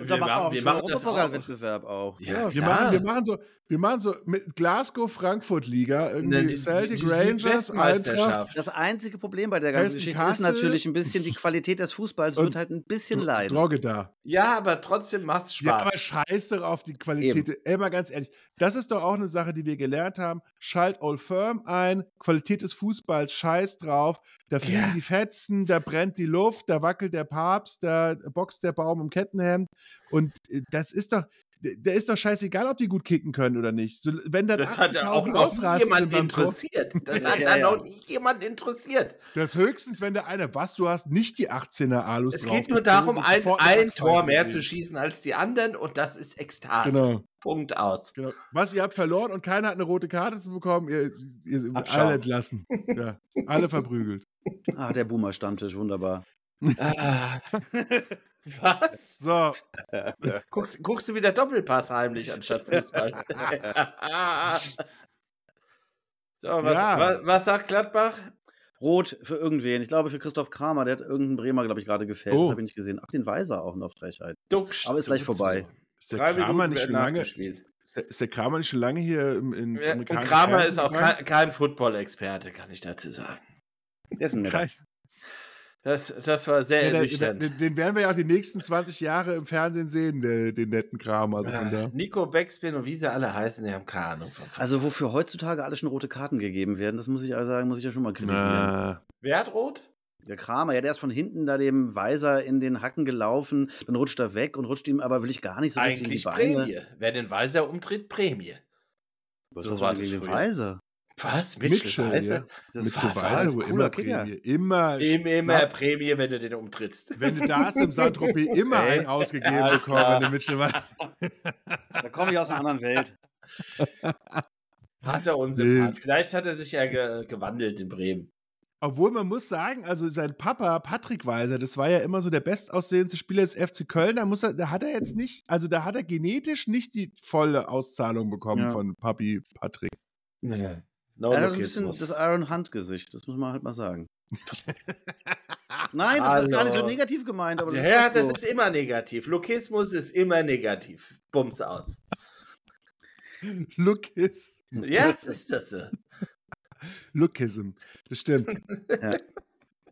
da macht man auch wir machen Europapokalwettbewerb auch. Ja, ja wir, machen, wir, machen so, wir machen so mit Glasgow Frankfurt Liga irgendwie die, Celtic die, die Rangers Eintracht. Das einzige Problem bei der ganzen Geschichte Kassel. ist natürlich ein bisschen die Qualität des Fußballs wird halt ein bisschen leiden. Drogge da. Ja, aber trotzdem macht's Spaß. Ja, aber scheiß doch auf die Qualität. Eben. Ey, mal ganz ehrlich, das ist doch auch eine Sache, die wir gelernt haben. Schalt Old Firm ein, Qualität des Fußballs, scheiß drauf. Da fliegen ja. die Fetzen, da brennt die Luft, da wackelt der Papst, da boxt der Baum im Kettenhemd. Und äh, das ist doch, der ist doch scheißegal, ob die gut kicken können oder nicht. So, wenn das, das hat ja auch noch jemand interessiert. Das hat ja, ja. noch nie jemand interessiert. Das höchstens, wenn der eine, was, du hast nicht die 18er Alus Es geht nur darum, ein, ein Tor mehr zu schießen als die anderen und das ist Ekstase. Genau. Punkt aus. Genau. Was, ihr habt verloren und keiner hat eine rote Karte zu bekommen, ihr, ihr alle entlassen. ja, alle verprügelt. Ah, der Boomer-Stammtisch, wunderbar. Ah. Was? So. guckst, guckst du wieder Doppelpass heimlich anstatt Fußball? so, was, ja. was, was, sagt Gladbach? Rot für irgendwen. Ich glaube für Christoph Kramer. Der hat irgendeinen Bremer, glaube ich, gerade gefällt. Oh. Das habe ich nicht gesehen. Ach, den Weiser auch noch Frechheit. Ducksch, Aber ist gleich vorbei. Ist der Kramer nicht schon lange gespielt? Ist der Kramer nicht schon lange hier im, in ja, Und Kramer ist auch kein, kein Football-Experte, kann ich dazu sagen. Der ist ein netter. Das, das war sehr ja, ernüchternd. Den, den, werden wir ja auch die nächsten 20 Jahre im Fernsehen sehen, den, den netten Kram. Also von da. Nico Beckspin und wie sie alle heißen, die haben keine Ahnung. Von also wofür heutzutage alle schon rote Karten gegeben werden, das muss ich also sagen, muss ich ja schon mal kritisieren. Na. Wer hat rot? Der Kramer, ja, der ist von hinten da dem Weiser in den Hacken gelaufen, dann rutscht er weg und rutscht ihm aber wirklich gar nicht so Eigentlich richtig in die Beine. Prämie. Wer den Weiser umtritt, Prämie. Was so war gegen den Weiser? Was? Mitchell, Mitchell Weiser? Ja. Das Mitchell Weiser, wo immer Kicker. Prämie. Immer, immer, immer Prämie, wenn du den umtrittst. Wenn du da hast im Saint-Tropez immer einen ausgegeben ja, bekommen, wenn du Mitchell Weiser. Da komme ich aus einer anderen Welt. Hat er uns nee. Vielleicht hat er sich ja ge gewandelt in Bremen. Obwohl man muss sagen, also sein Papa Patrick Weiser, das war ja immer so der bestaussehendste Spieler des FC Köln. Da, muss er, da hat er jetzt nicht, also da hat er genetisch nicht die volle Auszahlung bekommen ja. von Papi Patrick. Naja. No er hat ein bisschen das Iron Hunt-Gesicht, das muss man halt mal sagen. Nein, das also, ist gar nicht so negativ gemeint. Aber das ja, ist das so. ist immer negativ. Lokismus ist immer negativ. Bums aus. Lukis. Ja, das ist das so. Lookism, das stimmt. ja.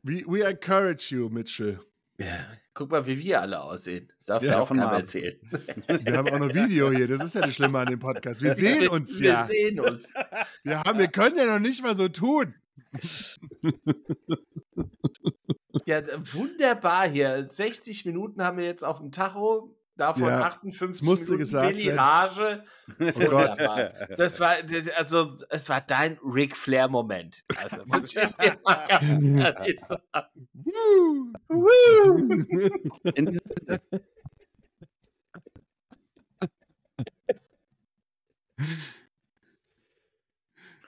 we, we encourage you, Mitchell. Ja, guck mal, wie wir alle aussehen. Das darfst ja, du auch keinem erzählen. Wir haben auch noch Video hier, das ist ja das Schlimme an dem Podcast. Wir sehen uns ja. Wir sehen uns. Wir, haben, wir können ja noch nicht mal so tun. Ja, wunderbar hier. 60 Minuten haben wir jetzt auf dem Tacho. Davon ja, 58 musste Minuten gesagt Billy Oh Gott. Das war, also, es war dein Ric Flair-Moment. Also, muss ich dir mal ganz ehrlich sagen.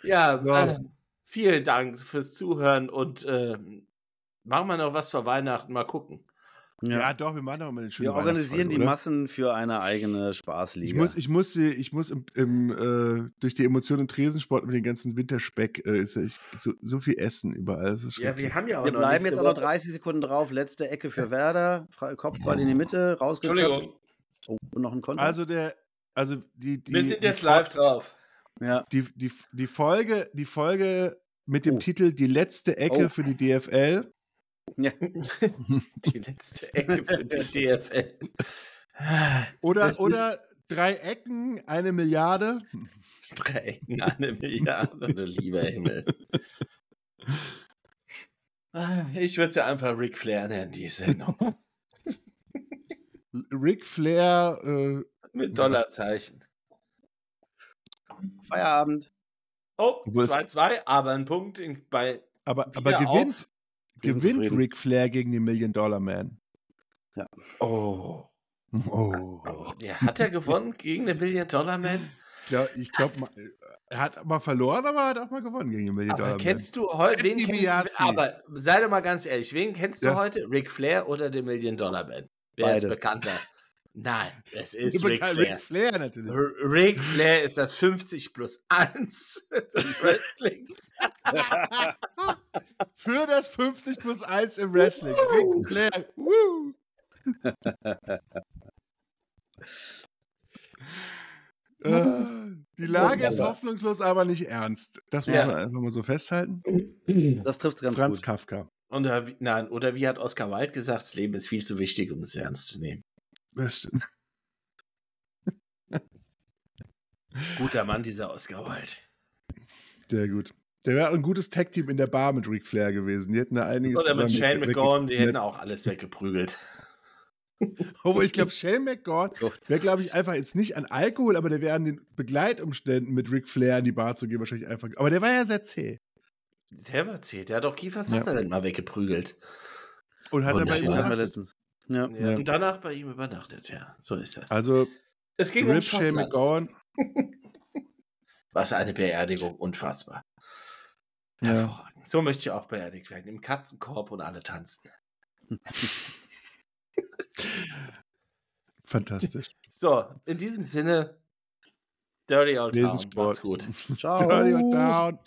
Ja, ja. Äh, vielen Dank fürs Zuhören und äh, machen wir noch was für Weihnachten. Mal gucken. Ja. ja, doch, wir machen auch mal eine schöne Wir organisieren die oder? Massen für eine eigene Spaßliga. Ich muss, ich muss, ich muss im, im äh, durch die Emotionen im Tresensport mit dem ganzen Winterspeck äh, ist ich, so, so, viel Essen überall. ja, wir haben ja auch Wir bleiben jetzt auch noch 30 Sekunden drauf. Letzte Ecke für Werder. Kopfball in die Mitte, rausgekommen. Entschuldigung. Oh, und noch ein Konto. Also der, also die, die Wir sind jetzt live drauf. Ja. Die, die, die Folge, die Folge mit dem oh. Titel Die letzte Ecke oh. für die DFL ja. die letzte Ecke für die DFL. Oder, oder drei Ecken, eine Milliarde. Drei Ecken, eine Milliarde, du lieber Himmel. Ah, ich würde sie ja einfach Ric Flair nennen, die Sendung. Ric Flair. Äh, Mit Dollarzeichen. Feierabend. Oh, 2-2, aber ein Punkt in, bei. Aber, aber gewinnt, gewinnt Ric Flair gegen den Million Dollar Man. Ja. Oh. Oh. Ja, hat er gewonnen gegen den Million Dollar Man? Ja, ich glaube, er hat mal verloren, aber er hat auch mal gewonnen gegen den Million aber Dollar kennst Man. Du heute, wen kennst du, aber sei doch mal ganz ehrlich, wen kennst ja. du heute? Ric Flair oder den Million Dollar Man? Wer Beide. ist bekannter? Nein, es ist Ric Flair. Ric Flair natürlich. Ric Flair ist das 50 plus 1 des Wrestlings. Für das 50 plus 1 im Wrestling. Ric Flair. Woo. Äh, die Lage ist hoffnungslos, aber nicht ernst. Das muss ja. man einfach mal so festhalten. Das trifft es ganz Franz gut. Kafka. Oder, nein, oder wie hat Oscar Wilde gesagt, das Leben ist viel zu wichtig, um es ernst zu nehmen. Das stimmt. Guter Mann, dieser Oscar Wilde. Sehr gut. Der wäre ein gutes Tag-Team in der Bar mit Ric Flair gewesen. Die hätten da einiges Oder mit Shane McGowan, die hätten auch alles weggeprügelt. Aber ich glaube, Shane McGowan wäre, glaube ich, einfach jetzt nicht an Alkohol, aber der wäre an den Begleitumständen mit Ric Flair in die Bar zu gehen, wahrscheinlich einfach. Aber der war ja sehr zäh. Der war zäh. Der hat auch Kiefer Sutherland ja. mal weggeprügelt. Und hat er bei ihm letztens. Ja. ja. Und danach bei ihm übernachtet, ja. So ist das. Also, es ging Rip um McGowan. Was eine Beerdigung, unfassbar. Ja. So möchte ich auch beerdigt werden. Im Katzenkorb und alle tanzen. Fantastisch. So, in diesem Sinne, Dirty Old Town. Macht's gut. Ciao. Dirty Old Town.